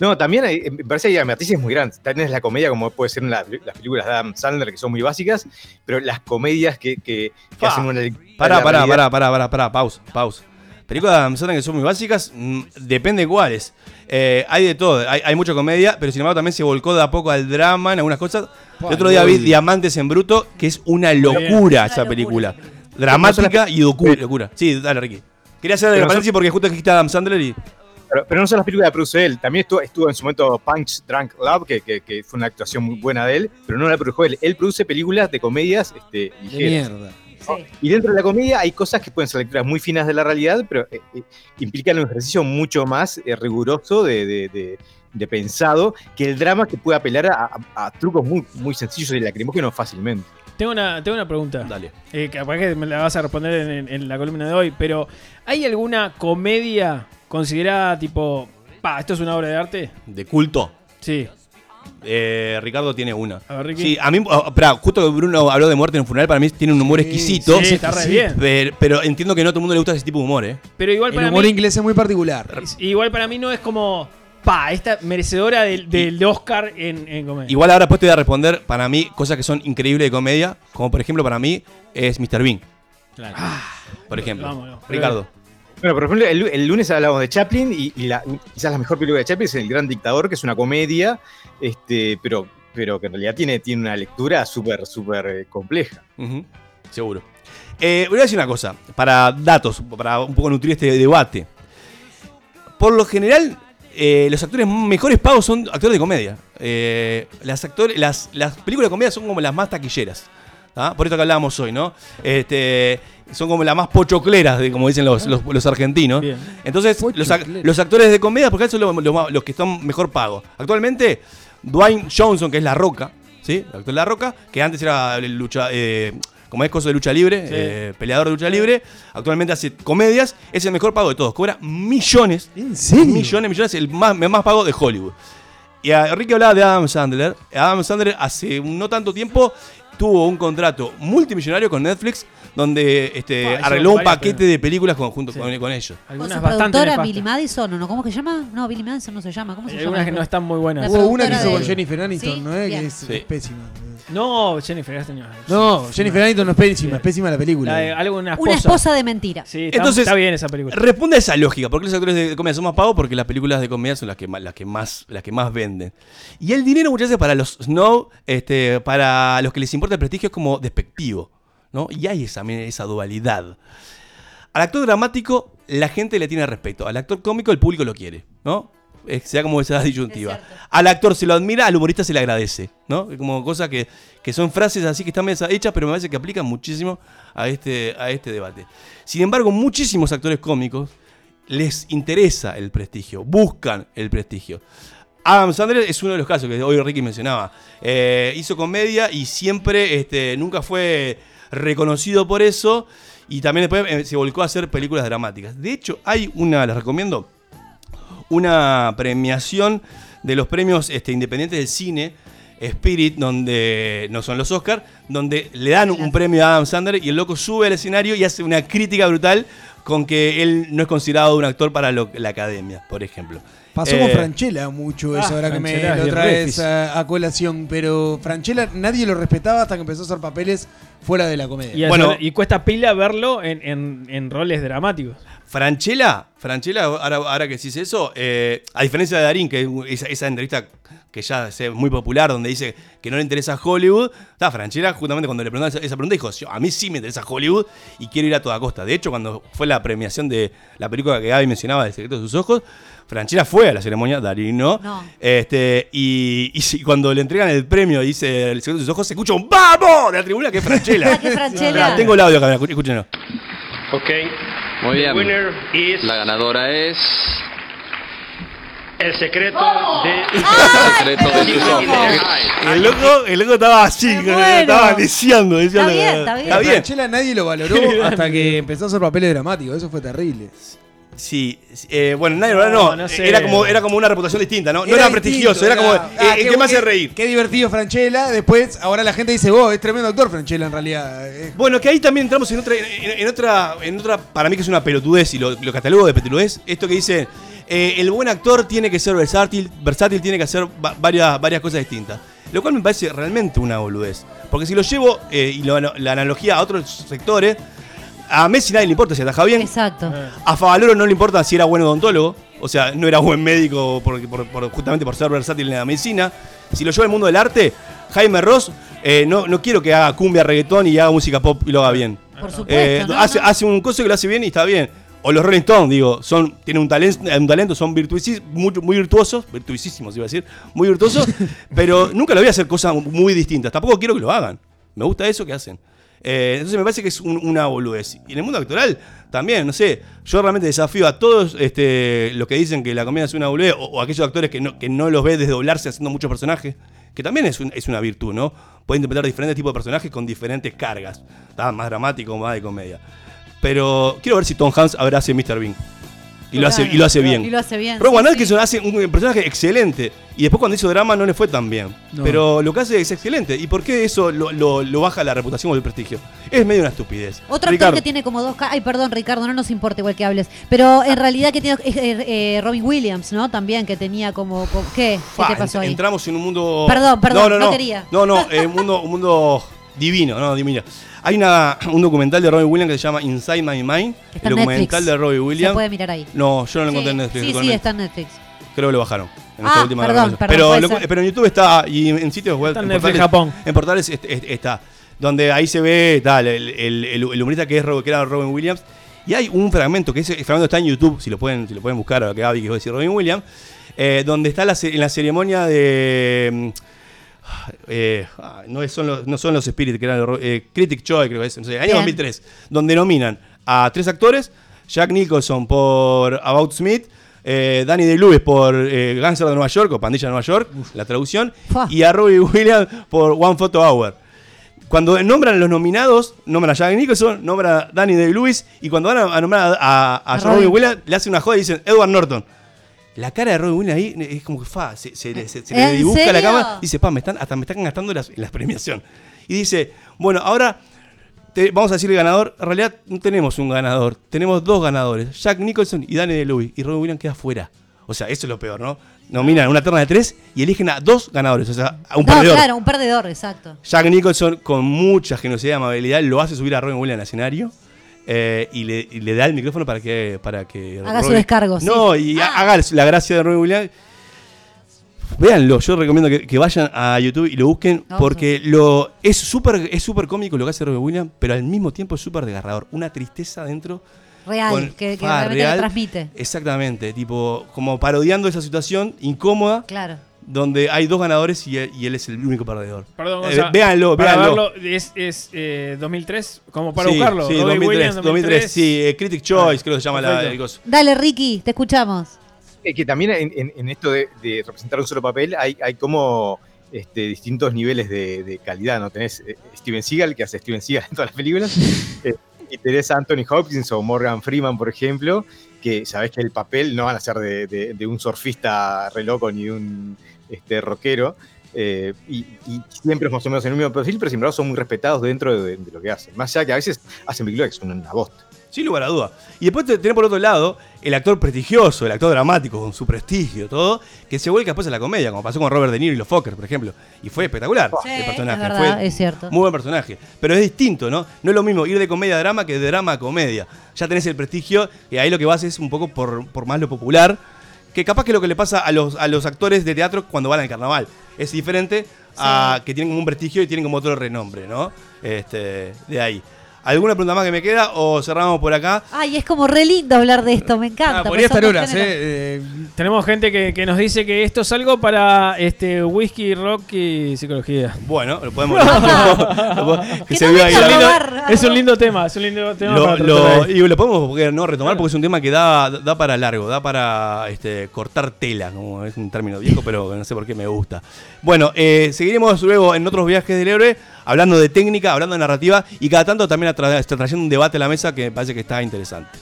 No, también hay- me parece que hay matices muy grandes. También es la comedia, como puede ser la- las películas de Adam Sandler, que son muy básicas, pero las comedias que, que- que hacen una Pará, la pará, pará, pará, pará, pará, pausa, pausa. Películas de Adam Sandler que son muy básicas, mm, depende cuáles. Eh, hay de todo, hay, hay mucha comedia, pero sin embargo también se volcó de a poco al drama en algunas cosas. El otro día vi muy- Diamantes en Bruto, que es una locura esa película. Dramática y locura. Sí, dale, Ricky. Quería hacer son- paréntesis porque justo que dijiste Adam Sandler y. Pero, pero no son las películas que produce él. También estuvo, estuvo en su momento Punch Drunk Love, que, que- que fue una actuación muy buena de él, pero no la produjo él. Él produce películas de comedias este, ligeras. mierda. Y dentro de la comedia hay cosas que pueden ser lecturas muy finas de la realidad, pero eh, eh, implican un ejercicio mucho más eh, riguroso de, de- de- de pensado que el drama que puede apelar a, a- a trucos muy, muy sencillos y lacrimógenos fácilmente. Tengo una, tengo una pregunta. Dale. Eh, capaz que me la vas a responder en, en- en la columna de hoy, pero ¿hay alguna comedia considerada tipo, pa, esto es una obra de arte? ¿De culto? Sí. Eh, Ricardo tiene una. A ver, Ricky. Sí, a mí, oh, espera, justo que Bruno habló de muerte en un funeral, para mí tiene un humor exquisito. sí, está re bien. Pero, pero entiendo que no a todo el mundo le gusta ese tipo de humor, ¿eh? Pero igual El para humor mí, inglés es muy particular. igual para mí no es como, pa, esta merecedora del, del Oscar en, en comedia. Igual ahora después te voy a responder, para mí, cosas que son increíbles de comedia, como por ejemplo para mí es Mr. Bean, Claro. por ejemplo. Vámonos. Ricardo. Bueno, por ejemplo, el, lunes hablábamos de Chaplin y, la- quizás la mejor película de Chaplin es El Gran Dictador, que es una comedia, este, pero, pero que en realidad tiene, tiene una lectura súper, súper eh, compleja. Seguro. Eh, voy a decir una cosa, para datos, para un poco nutrir este debate. Por lo general, eh, los actores mejores pagos son actores de comedia. Eh, las, actores, las, las películas de comedia son como las más taquilleras. ¿Tá? Por esto que hablábamos hoy, ¿no? Este, son como las más pochocleras, de, como dicen los, los- los argentinos. Bien. Entonces, los, ac- los actores de comedia, porque son los, que están mejor pagos. Actualmente, Dwayne Johnson, que es La Roca, ¿sí? El actor de La Roca, que antes era lucha, eh, como es cosa de lucha libre, Sí. eh, peleador de lucha libre, actualmente hace comedias, es el mejor pago de todos. Cobra millones, ¿En serio? millones, millones, el más, el más pago de Hollywood. Y a Ricky hablaba de Adam Sandler. Adam Sandler hace no tanto tiempo tuvo un contrato multimillonario con Netflix donde este, Ah, arregló un varias paquete de películas con, junto con, con ellos. Con Algunas su bastante productora nefastas. Billy Madison, ¿o no? ¿Cómo que se llama? No, Billy Madison no se llama. ¿Cómo se Hay llama? algunas que no están muy buenas. Hubo una que hizo con Jennifer Aniston, Sí, ¿no? Eh, bien. Que es, Sí. es pésima. No, Jennifer Aniston. No, Jennifer Aniston no es pésima, es pésima la película. La de alguna esposa. Una esposa de mentira. Sí, está, Entonces, está bien esa película. Responde a esa lógica. ¿Por qué los actores de comedia son más pagos? Porque las películas de comedia son las que más, las que más, las que más venden. Y el dinero muchas veces para los snow, este, para los que les importa el prestigio es como despectivo. ¿no? Y hay esa, esa dualidad. Al actor dramático la gente le tiene respeto. Al actor cómico el público lo quiere. ¿no? Sea como esa disyuntiva. Al actor se lo admira, al humorista se le agradece. ¿no? Como cosas que, que son frases así que están hechas, pero me parece que aplican muchísimo a este, a este debate. Sin embargo, muchísimos actores cómicos les interesa el prestigio, buscan el prestigio. Adam Sandler es uno de los casos que hoy Ricky mencionaba. Eh, hizo comedia y siempre, este, nunca fue reconocido por eso. Y también después eh, se volcó a hacer películas dramáticas. De hecho, hay una, les recomiendo, una premiación de los premios este, independientes del cine, Spirit, donde no son los Oscars, donde le dan un premio a Adam Sandler y el loco sube al escenario y hace una crítica brutal con que él no es considerado un actor para lo- la academia, por ejemplo. Pasó Eh, con Franchella mucho eso, ah, ahora que me lo traes a, a colación. Pero Franchella nadie lo respetaba hasta que empezó a hacer papeles fuera de la comedia. Y, Bueno. bueno, y cuesta pila verlo en, en- en roles dramáticos. Franchella, Franchella, ahora, ahora que decís eso, eh, a diferencia de Darín, que esa, esa entrevista que ya es muy popular, donde dice que no le interesa Hollywood, está Franchella justamente cuando le preguntaron esa, pregunta dijo, "Yo- a mí sí me interesa Hollywood y quiero ir a toda costa. De hecho, cuando fue la premiación de la película que Gaby mencionaba, El secreto de sus ojos, Franchella fue a la ceremonia, Darín no. No. Este, y, cuando le entregan el premio y dice El secreto de sus ojos, se escucha un ¡Vamos! de la tribuna que es Franchella. Que Franchella. Tengo el audio acá, escúchenlo. Ok. Muy bien. winner is La ganadora es. el secreto de. El secreto de sus ojos. El loco, el loco estaba así, estaba deseando. Está bien, está bien. Está bien. Franchella nadie lo valoró hasta que empezó a hacer papeles dramáticos. Eso fue terrible. Sí, eh, bueno, nadie no, No, no, sé. era como era como una reputación distinta, ¿no? No era, prestigioso, era como ah, eh, el qué que me hace reír. Qué divertido Franchella. Después, ahora la gente dice, vos, es tremendo actor Franchella en realidad. Bueno, que ahí también entramos en otra, en, en otra, en otra, para mí que es una pelotudez y lo, lo catalogo de pelotudez, esto que dice, eh, el buen actor tiene que ser versátil, versátil tiene que hacer va- varias, varias cosas distintas. Lo cual me parece realmente una boludez. Porque si lo llevo, eh, y lo- la analogía a otros sectores, a Messi nadie le importa si ataja bien, Exacto. a Favaloro no le importa si era buen odontólogo, o sea, no era buen médico por- por- por- justamente por ser versátil en la medicina. Si lo lleva al mundo del arte, Jaime Ross, eh, no, no quiero que haga cumbia, reggaetón y haga música pop y lo haga bien. Por supuesto. Eh, ¿no? hace, No. hace un coso que lo hace bien y está bien. O los Rolling Stones, digo, son, tienen un talento, un talento son muy, muy virtuosos, virtuosísimos iba a decir, muy virtuosos, pero nunca lo voy a hacer cosas muy distintas. Tampoco quiero que lo hagan. Me gusta eso que hacen. Eh, entonces me parece que es un- una boludez. Y en el mundo actoral también, no sé, yo realmente desafío a todos este, los que dicen que la comedia es una boludez, o, o aquellos actores que no, que no los ve desdoblarse haciendo muchos personajes, que también es, es una virtud, ¿no? Puede interpretar diferentes tipos de personajes con diferentes cargas, ¿tá? más dramático, más de comedia. Pero quiero ver si Tom Hanks ahora hace Mr. Bean. Y lo, hace, y lo hace bien. Y lo hace bien. Rowan sí, Atkinson hace un personaje excelente. Y después cuando hizo drama no le fue tan bien. No. Pero lo que hace es excelente. ¿Y por qué eso lo, lo- lo baja la reputación o el prestigio? Es medio una estupidez. Otro actor que tiene como dos ca- Ay, perdón, Ricardo, no nos importa igual que hables. Pero en realidad que tiene es, eh, eh, Robin Williams, ¿no? También que tenía como. como- ¿Qué? ¿Qué Fa, te pasó ent- ahí? Entramos en un mundo. Perdón, perdón, no, no no, quería. No, no, eh, un mundo, un mundo divino, no, divino. Hay una, un documental de Robin Williams que se llama Inside My Mind. Está el en documental Netflix. de Robin Williams. Se puede mirar ahí. No, yo no lo Sí, encontré en Netflix. Sí, sí, está en Netflix. Creo que lo bajaron. En Ah, esta última perdón, perdón, pero, lo- en YouTube está y en sitios web. Está en en Netflix portales, Japón. En portales est- est- está. Donde ahí se ve tal, el, el, el- el humorista que, es, que era Robin Williams. Y hay un fragmento, que ese fragmento está en YouTube, si lo pueden, si lo pueden buscar, ahora que Gaby a decir Robin Williams, eh, donde está la, en la ceremonia de. Eh, ah, no, son los, no son los Spirit, que eran los, eh, Critic Choice, creo que es, no sé, año Bien. 2003, donde nominan a tres actores: Jack Nicholson por About Smith, eh, Danny DeLuis por eh, Gangster de Nueva York o Pandilla de Nueva York, la traducción, Fua. y a Robbie Williams por One Photo Hour. Cuando nombran a los nominados, nombran a Jack Nicholson, nombran a Danny DeLuis, y cuando van a, a nombrar a, a, a Robin. Williams, le hacen una joda y dicen Edward Norton. La cara de Robin Williams ahí es como que fa, se, se le- se- se le ¿En dibuja la serio? cámara y dice, pa, me están, hasta me están gastando las, las premiación. Y dice, bueno, ahora te- vamos a decir el ganador. En realidad no tenemos un ganador, tenemos dos ganadores, Jack Nicholson y Danny DeLuis. Y Robin Williams queda fuera. O sea, eso es lo peor, ¿no? Nominan una terna de tres y eligen a dos ganadores, o sea, a un no, perdedor. claro, un perdedor, exacto. Jack Nicholson, con mucha generosidad y amabilidad, lo hace subir a Robin Williams al escenario. Eh, y, le, y le da el micrófono para que. Para que Haga su descargo, sí. No, y ha- haga la gracia de Robin Williams. Véanlo, yo recomiendo que, que vayan a YouTube y lo busquen No, porque lo es súper es súper cómico lo que hace Robin Williams, pero al mismo tiempo es súper desgarrador. Una tristeza dentro. Real, con- que, que fa, realmente real. lo transmite. Exactamente, tipo, como parodiando esa situación incómoda Claro. Donde hay dos ganadores y él, y él es el único perdedor. Perdón, Eh, Gonza, véanlo, para véanlo. verlo, es, es eh, 2003, como para Sí, buscarlo. Sí, Robbie 2003, Williams, 2003, sí, eh, Critic Choice, creo que se llama la, perfecto. el coso. Dale, Ricky, te escuchamos. Es que también en, en- en esto de, de representar un solo papel hay, hay como este, distintos niveles de, de calidad, ¿no? Tenés eh, Steven Seagal, que hace Steven Seagal en todas las películas, eh, y tenés a Anthony Hopkins o Morgan Freeman, por ejemplo, que sabés que el papel no van a ser de, de- de un surfista re loco ni de un este, rockero, eh, y, y siempre más o menos el mismo perfil, pero sin embargo son muy respetados dentro de, de lo que hacen. Más allá que a veces hacen películas que son una bosta. Sin lugar a duda. Y después te- tenés por otro lado el actor prestigioso, el actor dramático, con su prestigio, todo, que se vuelca después a la comedia, como pasó con Robert De Niro y los Fokker, por ejemplo. Y fue espectacular Sí, el personaje. es verdad, fue es cierto. Muy buen personaje. Pero es distinto, ¿no? No es lo mismo ir de comedia a drama que de drama a comedia. Ya tenés el prestigio y ahí lo que vas es un poco por, por más lo popular, que capaz que lo que le pasa a los, a los actores de teatro cuando van al carnaval. Es diferente a que tienen como un prestigio y tienen como otro renombre, ¿no? Este, de ahí. ¿Alguna pregunta más que me queda o cerramos por acá? Ay, es como re lindo hablar de esto, me encanta. Ah, podría estar horas, género. eh. Tenemos gente que, que nos dice que esto es algo para este whisky, rock y psicología. Bueno, lo podemos. que se ahí. es, un lindo, es un lindo tema, es un lindo tema Lo, para lo- tratar ahí. y lo podemos porque, no retomar porque es un tema que da, da para largo, da para este, cortar tela, como es un término viejo, pero no sé por qué me gusta. Bueno, eh, seguiremos luego en otros viajes del héroe, hablando de técnica, hablando de narrativa y cada tanto también está trayendo un debate a la mesa que me parece que está interesante.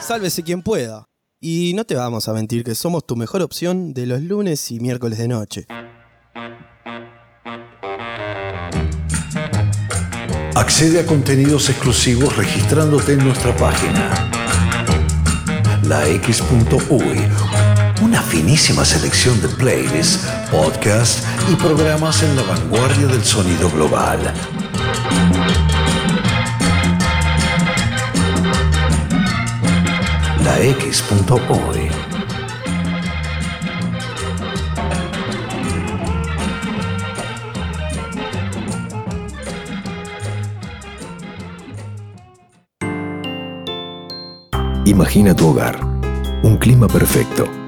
Sálvese quien pueda. Y no te vamos a mentir que somos tu mejor opción de los lunes y miércoles de noche. Accede a contenidos exclusivos registrándote en nuestra página. lax.uy. Una finísima selección de playlists, podcasts y programas en la vanguardia del sonido global. lax.uy. Imagina tu hogar, un clima perfecto.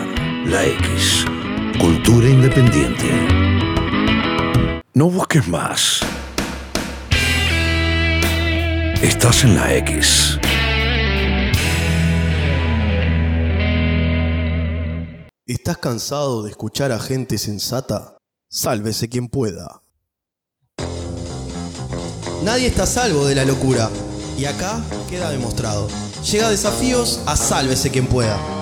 La X. Cultura independiente. No busques más. Estás en la X. ¿Estás cansado de escuchar a gente sensata? Sálvese quien pueda. Nadie está salvo de la locura. Y acá queda demostrado. Llega a desafíos a sálvese quien pueda.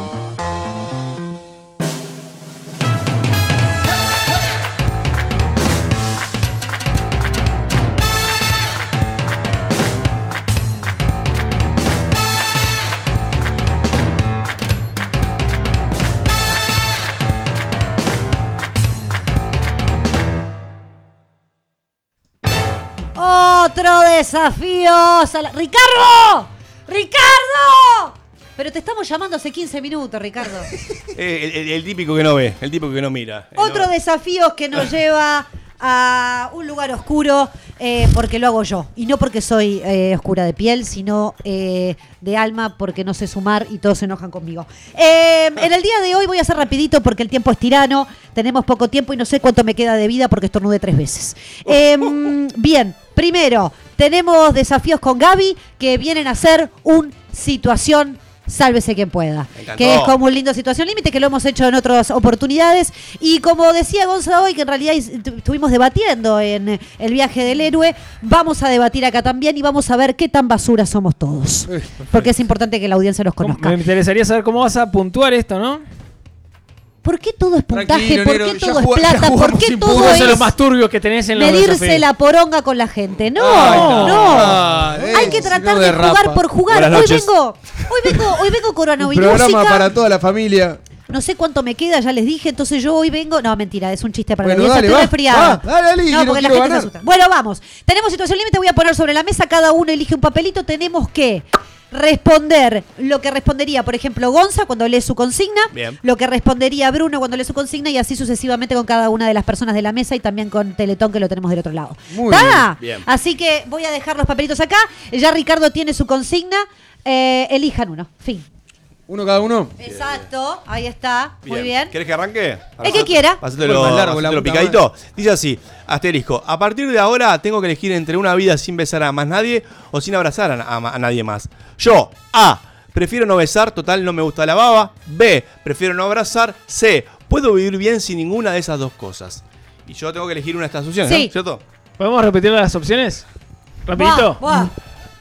Otro desafío. a la- ¡Ricardo! ¡Ricardo! Pero te estamos llamando hace 15 minutos, Ricardo. Eh, el, el- el típico que no ve, el típico que no mira. Otro desafío que nos lleva a un lugar oscuro eh, porque lo hago yo. Y no porque soy eh, oscura de piel, sino eh, de alma porque no sé sumar y todos se enojan conmigo. Eh, en el día de hoy voy a hacer rapidito porque el tiempo es tirano. Tenemos poco tiempo y no sé cuánto me queda de vida porque estornudé tres veces. Eh, bien, primero, tenemos desafíos con Gaby que vienen a ser un situación Sálvese quien pueda. Que es como un lindo situación límite, que lo hemos hecho en otras oportunidades. Y como decía Gonzalo hoy, que en realidad estuvimos debatiendo en el viaje del héroe, vamos a debatir acá también y vamos a ver qué tan basura somos todos. Porque es importante que la audiencia los conozca. Me interesaría saber cómo vas a puntuar esto, ¿no? ¿Por qué todo es puntaje? Tranquilo, ¿Por qué todo es plata? ¿Por qué todo. Eso es lo es más turbio que tenés en los medirse la poronga con la gente? No, Ay, no. no. Ay, Hay eh, que tratar de derrapa. jugar por jugar. Hoy vengo, hoy vengo, hoy vengo una programa para toda la familia. No sé cuánto me queda, ya les dije, entonces yo hoy vengo. No, mentira, es un chiste para Bueno, la dale, Estoy resfriada. no, que no porque la gente se asusta. Bueno, vamos. Tenemos situación límite, voy a poner sobre la mesa, cada uno elige un papelito. Tenemos que responder lo que respondería, por ejemplo, Gonza cuando lee su consigna, Bien. lo que respondería Bruno cuando lee su consigna y así sucesivamente con cada una de las personas de la mesa y también con Teletón que lo tenemos del otro lado. Muy. Bien. Así que voy a dejar los papelitos acá. Ya Ricardo tiene su consigna. Eh, elijan uno. Fin. ¿Uno cada uno? Exacto. Ahí está. Muy bien. ¿Querés que arranque? El que quiera. Hacételo, más largo la hacételo puta picadito. Dice así, asterisco, a partir de ahora tengo que elegir entre una vida sin besar a más nadie o sin abrazar a, a- a nadie más. Yo, A, prefiero no besar, total no me gusta la baba. B, prefiero no abrazar. C, puedo vivir bien sin ninguna de esas dos cosas. Y yo tengo que elegir una de estas opciones, Sí. ¿no? ¿Cierto? ¿Podemos repetir las opciones? Rapidito. Buah, buah.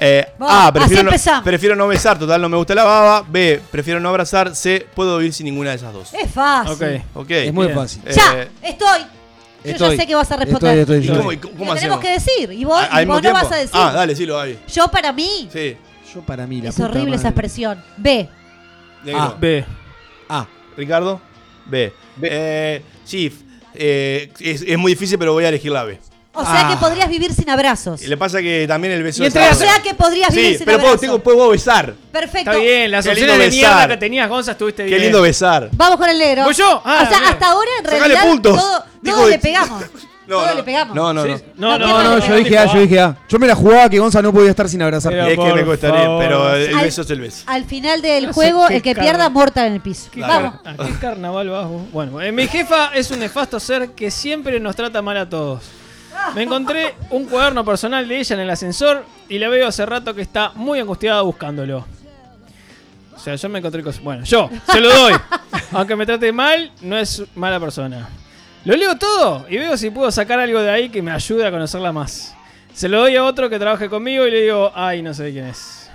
Eh, A, prefiero así no, empezamos. prefiero no besar, total no me gusta la baba. B, prefiero no abrazar. C, puedo vivir sin ninguna de esas dos. Es fácil. Ok. Ok. Es muy Bien. fácil. Eh, Ya, estoy. Yo Estoy. ya sé que vas a responder. Estoy, estoy, ¿y estoy. cómo, y cómo Lo tenemos hacemos? que decir. Y vos, ¿Al- y al mismo vos no tiempo? vas a decir. Ah, dale, decilo, Gaby. Yo para mí. Sí. Yo para mí, la Es puta horrible esa expresión. B. Negro. Ah. B. Ah, Ricardo. B. Eh, sí, f- eh, es, es muy difícil, pero voy a elegir la B. O sea Ah. que podrías vivir sin abrazos. Y Le pasa que también el beso Y entre- O sea que podrías vivir Sí, sin pero puedo, abrazos. tengo, puedo besar. Perfecto. Está bien, las Qué opciones lindo de mierda besar. que tenías, Gonza, estuviste bien. Qué lindo besar. Vamos con el negro. ¿Voy yo? Ah, o sea, bien. hasta ahora en Sacale realidad puntos. todo, Dijo todo de- le pegamos. No, todo no. le pegamos. No, no, Sí, no. sí. No, No, no, no, no, no, yo dije A, yo dije A. Yo me la jugaba que Gonza no podía estar sin abrazar. Pero- Es que por me gustaría, favor. pero el Al- beso es el beso. Al final del No sé juego, qué el que cara- pierda, mortal en el piso. ¿Qué Vamos. car- ¿A qué carnaval vas vos? Bueno, eh, mi jefa es un nefasto ser que siempre nos trata mal a todos. Me encontré un cuaderno personal de ella en el ascensor y la veo hace rato que está muy angustiada buscándolo. O sea, yo me encontré cosas. Bueno, yo se lo doy. Aunque me trate mal, no es mala persona. Lo leo todo y veo si puedo sacar algo de ahí que me ayude a conocerla más. Se lo doy a otro que trabaje conmigo y le digo, ay, no sé quién es.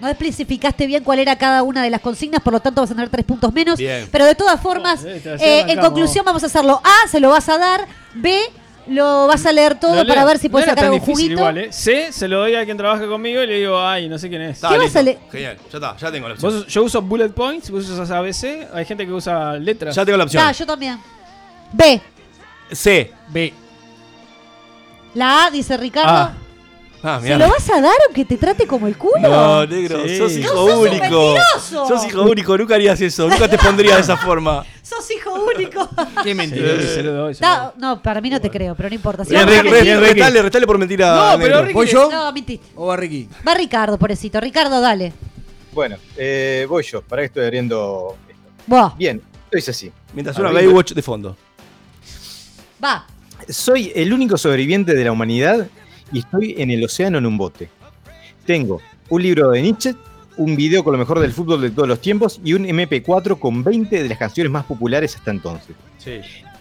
No especificaste bien cuál era cada una de las consignas, por lo tanto vas a tener tres puntos menos. Bien. Pero de todas formas, Oh, eh, en conclusión vamos a hacerlo. A, se lo vas a dar. B, lo vas a leer todo leo. para ver si No puedes era sacar algún juguito. igual, ¿eh? C, se lo doy a quien trabaje conmigo y le digo, ay, no sé quién es. Está, ¿Qué vas a leer? Genial, ya está, ya tengo la opción. Vos- yo uso bullet points, vos usas ABC, hay gente que usa letras. Ya tengo la opción. Ah, yo también. B, C. B. la A, dice Ricardo. Ah, ¿Se lo vas a dar aunque te trate como el culo? No, negro, Sí. sos No, hijo sos un único. Sos hijo único, nunca harías eso, nunca te pondría de esa forma. Sos hijo único. Qué Sí, mentira. se lo doy, se lo doy. No, no, para mí no te creo, pero no importa. Si Bien, Ricky, Ricky. retale, retale por mentira. No, pero negro. Ricky- ¿Voy yo? No, mentiste. ¿O va Ricky? Va Ricardo, pobrecito. Ricardo, dale. Bueno, eh, voy yo. Para que estoy abriendo esto. Bien, lo hice así. Mientras suena. Baywatch de fondo. va. Soy el único sobreviviente de la humanidad y estoy en el océano en un bote. Tengo un libro de Nietzsche, un video con lo mejor del fútbol de todos los tiempos y un MP4 con 20 de las canciones más populares hasta entonces. Sí.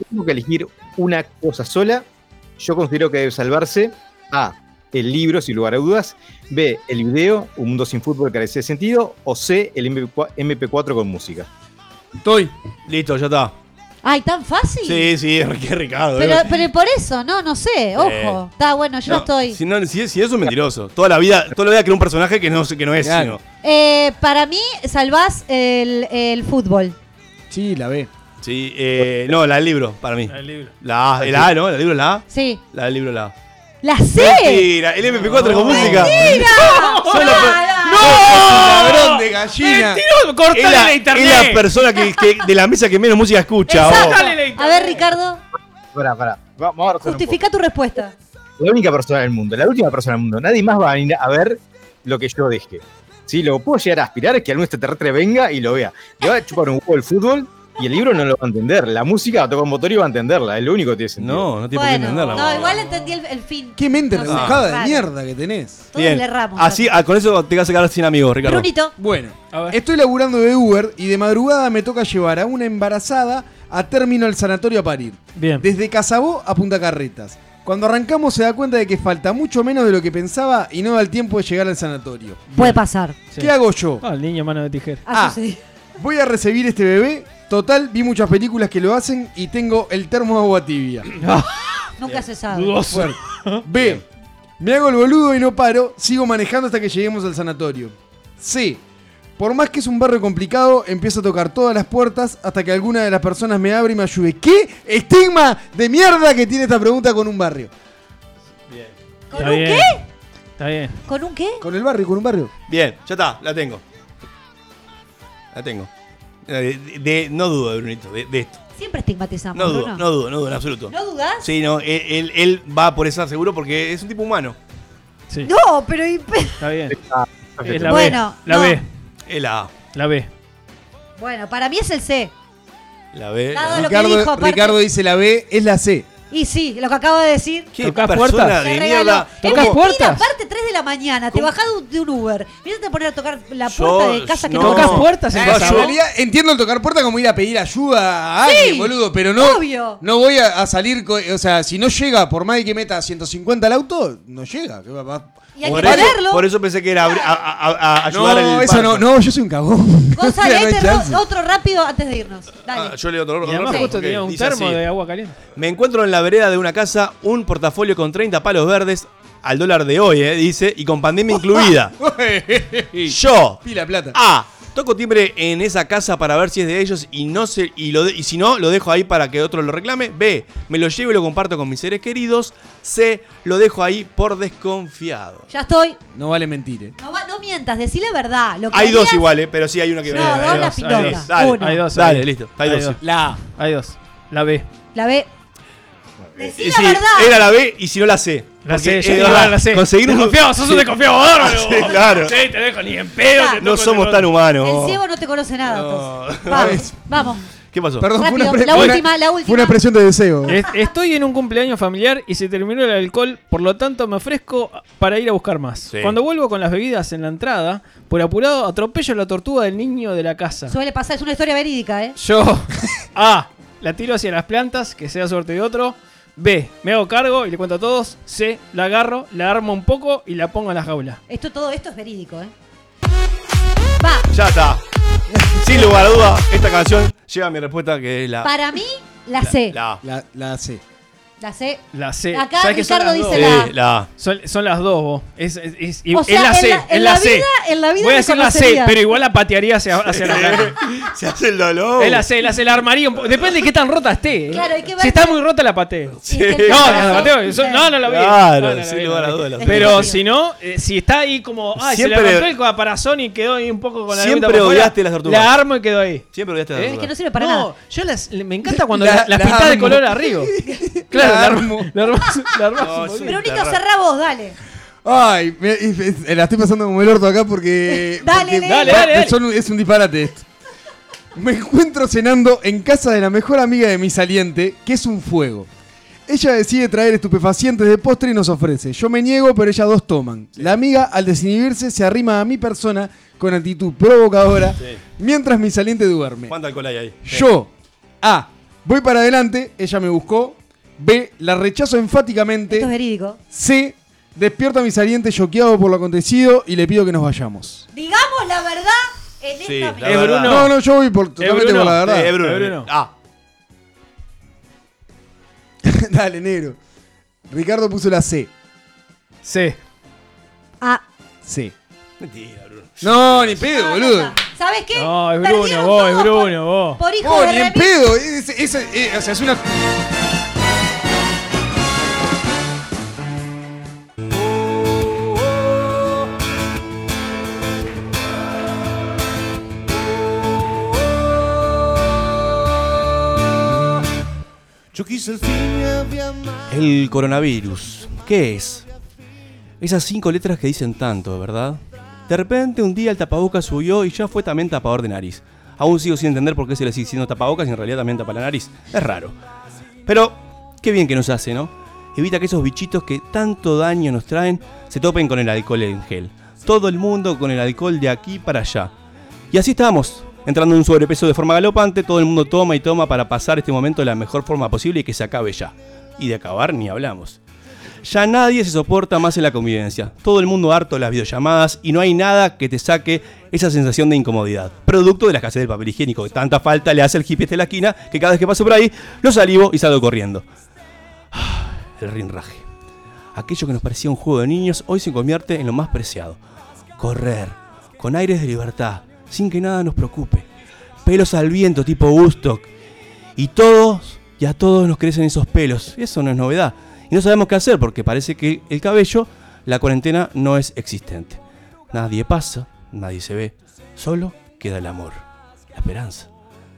Tengo que elegir una cosa sola. Yo considero que debe salvarse A. El libro, sin lugar a dudas. B. El video, Un mundo sin fútbol carece de sentido. O C. El MP4 MP4 con música. Estoy. Listo, ya está. Ay, tan fácil. Sí, sí, qué Ricardo. Pero, eh. pero por eso, no, no sé. Ojo. Está bueno, yo No, estoy. Si, no, si, si eso es mentiroso. Toda la vida, toda la vida creó un personaje que no, que no es. Sino- Eh, para mí, salvás el, el fútbol. Sí, la B. Sí, eh, no, la del libro, para mí. El libro. La A, el A, ¿no? La del libro, la A. Sí. La del libro, la A. La C. Mentira, el MP4 con música. ¡Mentira! Soy la per- Ladrón de gallina. ¡Mentiroso! Es ¡Cortale la, la es internet! la persona que, que- de la mesa que menos música escucha. Exacto. vos. Dale la internet. A ver, Ricardo, Pará, pará. Va- Vamos a razonar un justifica tu respuesta. poco. La única persona del mundo, la última persona del mundo. Nadie más va a venir a ver lo que yo deje. Sí, lo que puedo llegar a aspirar es que algún extraterrestre venga y lo vea. Le va a chupar un huevo el fútbol y el libro no lo va a entender. La música va a tocar un motor y va a entenderla. Es lo único que tiene sentido. No, no tiene por qué Bueno, entenderla. no, igual entendí el, el fin. Qué mente No sé, rebuscada de mierda que tenés. Todos Bien. le erramos. Así, ah, con eso te vas a quedar sin amigos, Ricardo. Brunito. Bueno, A ver. estoy laburando de Uber y de madrugada me toca llevar a una embarazada a término al sanatorio a parir. Bien. Desde Casabó a Punta Carretas. Cuando arrancamos se da cuenta de que falta mucho menos de lo que pensaba y no da el tiempo de llegar al sanatorio. Puede pasar. Sí. ¿Qué hago yo? Ah, el niño mano de tijera. Ha Ah. sucedido. Voy a recibir este bebé. Total, vi muchas películas que lo hacen y tengo el termo de agua tibia. Nunca se sabe. Dudoso. B. Me hago el boludo y no paro. Sigo manejando hasta que lleguemos al sanatorio. C. Por más que es un barrio complicado, empiezo a tocar todas las puertas hasta que alguna de las personas me abre y me ayude. ¿Qué estigma de mierda que tiene esta pregunta con un barrio? ¿Con Está un bien. qué? Está bien. ¿Con un qué? Con el barrio, con un barrio. Bien, ya está, la tengo. La tengo. Eh, De, de- no dudo, de Brunito, de, de esto. Siempre estigmatizamos. No dudo, Bruno. no dudo, no dudo en absoluto. ¿No dudas? Sí, no, él, él- él va por esa seguro porque es un tipo humano. Sí. No, pero. Está bien. Es la Bueno, B. La no. B. Es la A. La B. Bueno, para mí es el C. La B. La- Ricardo, dijo, Ricardo dice la B, es la C. Y sí, lo que acabo de decir. ¿Qué ¿Tocás persona puertas? de mierda? regaló. Es ¿Tocás mentira, puertas? aparte 3 de la mañana, te bajás de un- de un Uber. Vienes a poner a tocar la Yo- puerta de casa que no. ¿Tocas puertas en Eh, casa? realidad entiendo el tocar puerta como ir a pedir ayuda a alguien, boludo, pero no, Obvio. no voy a, a salir, o sea, si no llega, por más de que meta 150 al auto, no llega. ¿Qué va- va? Y hay por, que eso, ponerlo. por eso pensé que era abri- a, a- a- a ayudar No, eso no, no, yo soy un cagón. Gonzalo, No ahí hay te chance. ro- otro rápido antes de irnos. Dale. Ah, yo leo otro Y además justo ok, tenía un dice termo así. de agua caliente. Me encuentro en la vereda de una casa un portafolio con 30 palos verdes al dólar de hoy, eh, dice, y con pandemia incluida. Yo, Pila de plata. A, toco timbre en esa casa para ver si es de ellos y no sé, y, lo de- y si no, lo dejo ahí para que otro lo reclame. B, me lo llevo y lo comparto con mis seres queridos. C, lo dejo ahí por desconfiado. Ya estoy. No vale mentir, eh. No, va- no mientas, decí la verdad. Lo que Hay dos harías- iguales, pero sí hay una que No, hay dos hay dos. Dale, Uno. Hay dos. Dale, ahí. listo. Hay dos. La A. Hay dos. La B. La B. Decí Eh, la sí, verdad. era la B y si no la C. La a dar la C. Conseguir un Desconfiado, sos un desconfiado, bárbaro. Sí, claro. Sí, te dejo ni en pedo. No somos el tan El humanos. ciego no te conoce nada. Vamos, vamos. ¿Qué pasó? Perdón, fue Rápido, una, la fue una- última, la última. Fue una expresión de deseo. Es- Estoy en un cumpleaños familiar y se terminó el alcohol, por lo tanto me ofrezco para ir a buscar más. Sí. Cuando vuelvo con las bebidas en la entrada, por apurado atropello la tortuga del niño de la casa. Suele pasar, es una historia verídica, ¿eh? Yo, A, la tiro hacia las plantas, que sea suerte de otro. B, me hago cargo y le cuento a todos. C, la agarro, la armo un poco y la pongo en la jaula. Esto, todo esto es verídico, ¿eh? Va, Ya está. Sin lugar a duda, esta canción lleva a mi respuesta que es la. para mí, la C. La A. La, la C. La C. La C. Acá ¿Sabés que son Ricardo las dice dos? la Sí, la A. Son, son las dos, vos. Es, es- es- O es sea, la en C. la- es en la la C. vida- en la vida Voy a decir la C, pero igual la patearía hacia, hacia la cara. Se hace el dolor. Es la C, la C, la armaría un poco. Depende de qué tan rota esté. ¿eh? Claro, hay que ver si está muy rota, la pateo. Sí, No, la pateo. Eso- No, no la vi. Claro, No, no la sin lugar no a la dudas, la Pero si no, eh, si está ahí como. Ay, Siempre- se le rompió el caparazón y quedó ahí un poco con la Siempre odiaste las tortugas. La armo y quedó ahí. Siempre odiaste la ¿Eh? Es que no sirve para no, nada. yo las, me encanta cuando La- las la la pintas de color arriba. Claro, La armo. armo. La armas, la No, cerrá vos, dale. Ay, me- y- la estoy pasando como el orto acá porque. Dale, porque-. Dale, dale, dale. son un- es un disparate esto. Me encuentro cenando en casa de la mejor amiga de mi saliente, que es un fuego. Ella decide traer estupefacientes de postre y nos ofrece. Yo me niego, pero ellas dos toman. La amiga, al desinhibirse, se arrima a mi persona con actitud provocadora, Sí. mientras mi saliente duerme. ¿Cuánto alcohol hay ahí? Yo, A, voy para adelante, ella me buscó. B, la rechazo enfáticamente. Esto es verídico. C, despierto a mi saliente choqueado por lo acontecido y le pido que nos vayamos. Digamos la verdad en Sí, esta la mesa. Es verdad. Bruno. No, no, yo voy por, totalmente Bruno. por la verdad. Eh, Bruno. Bruno. Ah. Dale, negro. Ricardo puso la C. Sí. Ah, C. Mentira, Bruno. No, ni pedo, no, boludo. ¿Sabes qué? No, es Perdieron Bruno, vos, es todos Bruno, por, vos. Por hijo Oh, de ni en pedo. Es, es- eh, o sea, es una. El coronavirus. ¿Qué es? Esas cinco letras que dicen tanto, ¿verdad? De repente un día el tapabocas subió y ya fue también tapador de nariz. Aún sigo sin entender por qué se le sigue diciendo tapabocas y en realidad también tapa la nariz. Es raro. Pero, qué bien que nos hace, ¿no? Evita que esos bichitos que tanto daño nos traen se topen con el alcohol en gel. Todo el mundo con el alcohol de aquí para allá. Y así estamos, entrando en un sobrepeso de forma galopante, todo el mundo toma y toma para pasar este momento de la mejor forma posible y que se acabe ya. Y de acabar ni hablamos. Ya nadie se soporta más en la convivencia. Todo el mundo harto de las videollamadas y no hay nada que te saque esa sensación de incomodidad. Producto de la escasez del papel higiénico que tanta falta le hace el hippie de la esquina que cada vez que paso por ahí lo salivo y salgo corriendo. El rinraje. Aquello que nos parecía un juego de niños hoy se convierte en lo más preciado. Correr, con aires de libertad, sin que nada nos preocupe. Pelos al viento tipo Woodstock. Y todos, y a todos nos crecen esos pelos. Eso no es novedad. Y no sabemos qué hacer porque parece que el cabello la cuarentena no es existente. Nadie pasa, nadie se ve, solo queda el amor, la esperanza,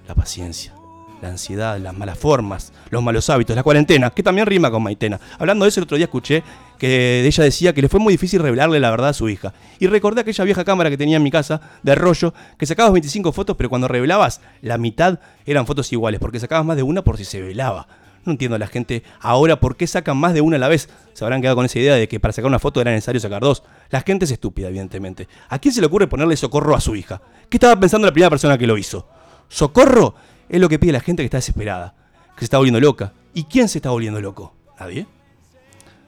la paciencia, la ansiedad, las malas formas, los malos hábitos, la cuarentena, que también rima con Maitena. Hablando de eso, el otro día escuché que ella decía que le fue muy difícil revelarle la verdad a su hija. Y recordé aquella vieja cámara que tenía en mi casa, de rollo, que sacabas 25 fotos, pero cuando revelabas, la mitad eran fotos iguales, porque sacabas más de una por si se velaba. No entiendo a la gente ahora por qué sacan más de una a la vez. Se habrán quedado con esa idea de que para sacar una foto era necesario sacar dos. La gente es estúpida, evidentemente. ¿A quién se le ocurre ponerle socorro a su hija? ¿Qué estaba pensando la primera persona que lo hizo? ¿Socorro? Es lo que pide la gente que está desesperada, que se está volviendo loca. ¿Y quién se está volviendo loco? ¿Nadie?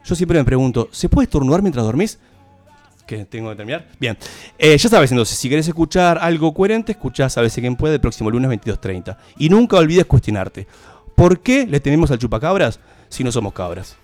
Yo siempre me pregunto, ¿se puede estornudar mientras dormís? ¿Que tengo que terminar? Bien. Eh, ya sabes, entonces, si querés escuchar algo coherente, escuchás a veces quien puede el próximo lunes 22.30. Y nunca olvides cuestionarte. ¿Por qué le tenemos al chupacabras si no somos cabras?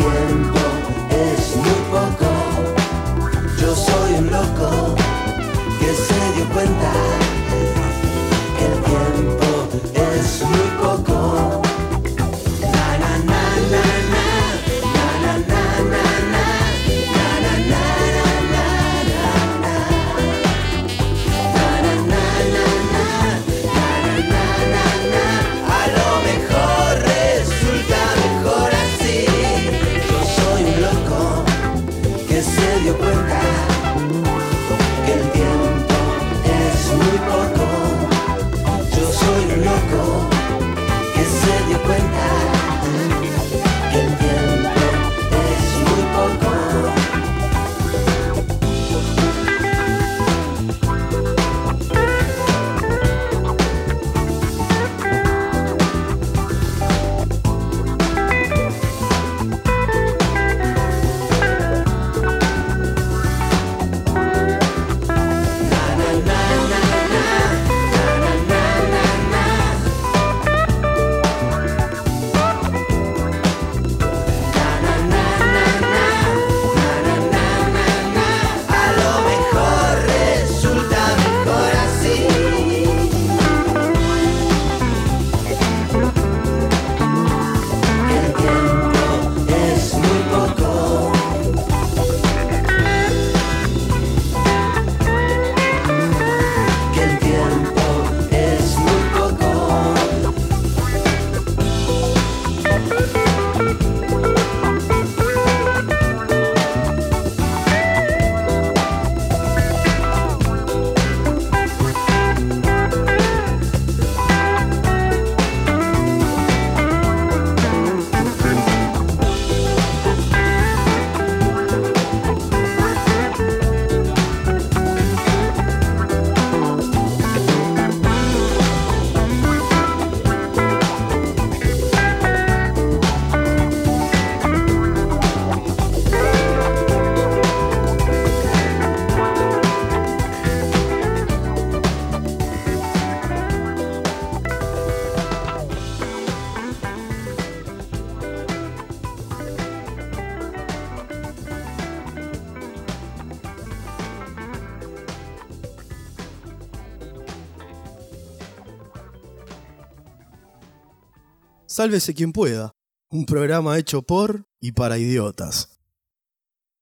Tiempo es muy poco. Sálvese quien pueda. Un programa hecho por y para idiotas.